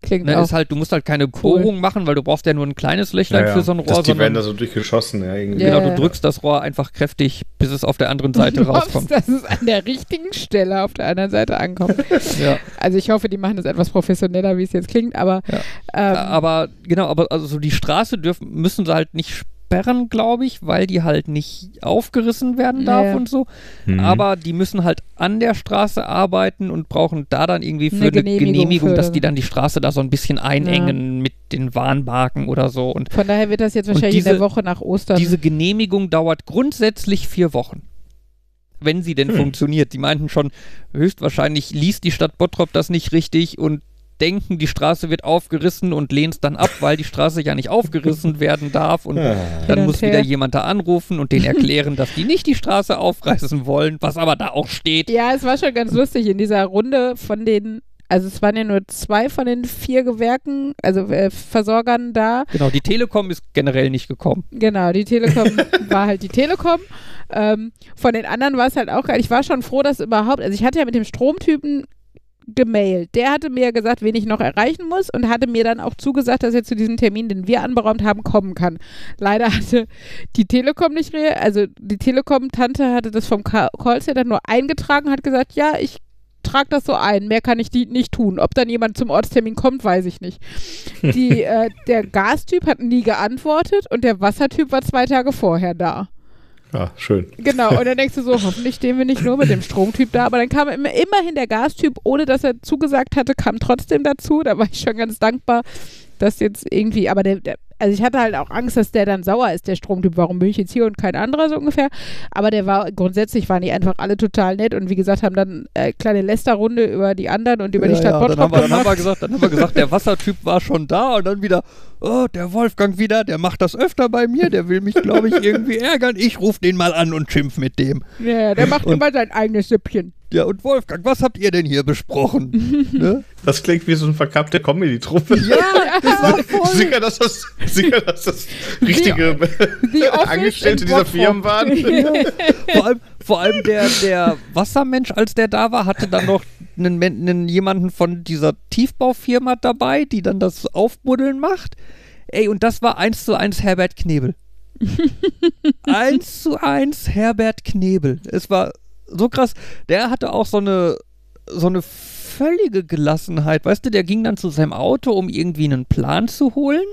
Klingt Ne, auch. ist halt, du musst halt keine Bohrung machen, weil du brauchst ja nur ein kleines Löchlein Ja, ja. für so ein Rohr, Das, die werden da so durchgeschossen, ja, irgendwie. Genau, du drückst das Rohr einfach kräftig, bis es auf der anderen (laughs) Seite Du hoffst, rauskommt. dass es an der richtigen Stelle auf der anderen Seite ankommt. (laughs) Ja. Also ich hoffe, die machen das etwas professioneller, wie es jetzt klingt, aber Ja. ähm, aber genau, aber also so die Straße dürfen, müssen sie halt nicht sperren, glaube ich, weil die halt nicht aufgerissen werden darf Ja. und so. Mhm. Aber die müssen halt an der Straße arbeiten und brauchen da dann irgendwie für Eine eine, Genehmigung Genehmigung, für- dass die dann die Straße da so ein bisschen einengen mit den Warnbarken oder so. Und von daher wird das jetzt wahrscheinlich in der diese- Woche nach Ostern. diese Genehmigung dauert grundsätzlich vier Wochen. Wenn sie denn Hm. funktioniert. Die meinten schon, höchstwahrscheinlich liest die Stadt Bottrop das nicht richtig und denken, die Straße wird aufgerissen und lehnt es dann ab, weil die Straße ja nicht aufgerissen (laughs) werden darf. Und Ah. dann muss wieder jemand da anrufen und denen erklären, dass die nicht die Straße aufreißen wollen, was aber da auch steht. ja, es war schon ganz lustig in dieser Runde von den, also es waren ja nur zwei von den vier Gewerken, also äh, Versorgern da. Genau, die Telekom ist generell nicht gekommen. Genau, die Telekom (laughs) war halt die Telekom. Ähm, von den anderen war es halt auch geil. Ich war schon froh, dass überhaupt, also ich hatte ja mit dem Stromtypen gemailt. Der hatte mir gesagt, wen ich noch erreichen muss und hatte mir dann auch zugesagt, dass er zu diesem Termin, den wir anberaumt haben, kommen kann. Leider hatte die Telekom nicht, rea- also die Telekom-Tante hatte das vom Ca- Callcenter nur eingetragen, hat gesagt, ja, ich trage das so ein, mehr kann ich die nicht tun. Ob dann jemand zum Ortstermin kommt, weiß ich nicht. Die, (laughs) äh, der Gastyp hat nie geantwortet und der Wassertyp war zwei Tage vorher da. Ja, schön. Genau, und dann denkst du so, hoffentlich stehen wir nicht nur mit dem Stromtyp da, aber dann kam immer, immerhin der Gastyp, ohne dass er zugesagt hatte, kam trotzdem dazu. Da war ich schon ganz dankbar, dass jetzt irgendwie, aber der, der also ich hatte halt auch Angst, dass der dann sauer ist, der Stromtyp. Warum bin ich jetzt hier und kein anderer so ungefähr? Aber der war, grundsätzlich waren die einfach alle total nett und wie gesagt, haben dann äh, kleine Lästerrunde über die anderen und über die Stadt dann, Bottrop haben wir, dann, haben wir gesagt, dann haben wir gesagt, der Wassertyp war schon da und dann wieder, oh, der Wolfgang wieder, der macht das öfter bei mir, der will mich, glaube ich, irgendwie (laughs) ärgern. Ich rufe den mal an und schimpf mit dem. Ja, ja, der macht Und- immer sein eigenes Süppchen. Ja, und Wolfgang, was habt ihr denn hier besprochen? (laughs) ne? Das klingt wie so eine verkappte Comedy-Truppe. Ja, das war voll. Sicher, dass das, sicher, dass das richtige The (laughs) Office Angestellte dieser. Firmen waren. vor allem, vor allem der, der Wassermensch, als der da war, hatte dann noch einen, einen, jemanden von dieser Tiefbaufirma dabei, die dann das Aufbuddeln macht. Ey, und das war eins zu eins Herbert Knebel. (laughs) eins zu eins Herbert Knebel. Es war so krass. Der hatte auch so eine, so eine völlige Gelassenheit. Weißt du, der ging dann zu seinem Auto, um irgendwie einen Plan zu holen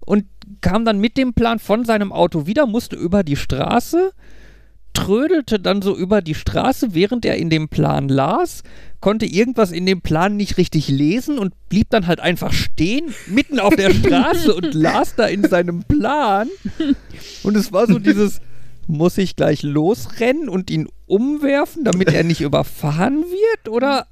und kam dann mit dem Plan von seinem Auto wieder, musste über die Straße, trödelte dann so über die Straße, während er in dem Plan las, konnte irgendwas in dem Plan nicht richtig lesen und blieb dann halt einfach stehen, mitten auf der (laughs) Straße und las da in seinem Plan. Und es war so dieses, muss ich gleich losrennen und ihn umwerfen, damit er nicht überfahren wird? Oder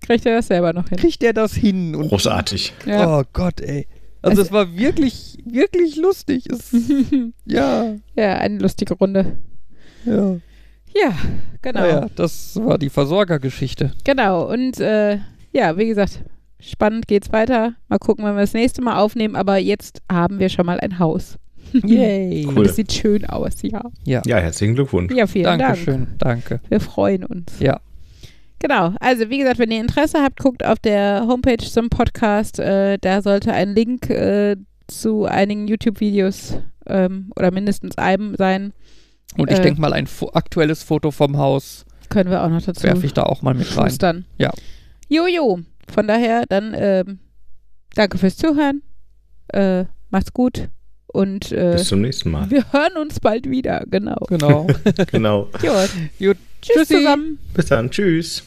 Kriegt er das selber noch hin? kriegt er das hin? Und Großartig. Ja. Oh Gott, ey. Also, Also- es war wirklich, wirklich lustig. Es, (laughs) ja, Ja, eine lustige Runde. Ja. Ja, genau. Naja, das war die Versorgergeschichte. Genau. Und äh, ja, wie gesagt, spannend geht's weiter. Mal gucken, wenn wir das nächste Mal aufnehmen. Aber jetzt haben wir schon mal ein Haus. (laughs) Yay. Cool. Und es sieht schön aus, ja. Ja, Ja, herzlichen Glückwunsch. Ja, vielen Dank. Dankeschön, danke. Wir freuen uns. Ja, Genau. Also, wie gesagt, wenn ihr Interesse habt, guckt auf der Homepage zum Podcast. Äh, da sollte ein Link äh, zu einigen YouTube-Videos ähm, oder mindestens einem sein. Und ich Äh. denke mal, ein fo aktuelles Foto vom Haus Können wir auch noch dazu werfe ich da auch mal mit rein. schustern. Ja. Jojo. Von daher, dann ähm, danke fürs Zuhören. Äh, macht's gut. Und äh, Bis zum nächsten Mal. wir hören uns bald wieder. Genau. Genau. (laughs) Genau. Gut. Gut. Tschüss Tschüssi. zusammen. Bis dann. Tschüss.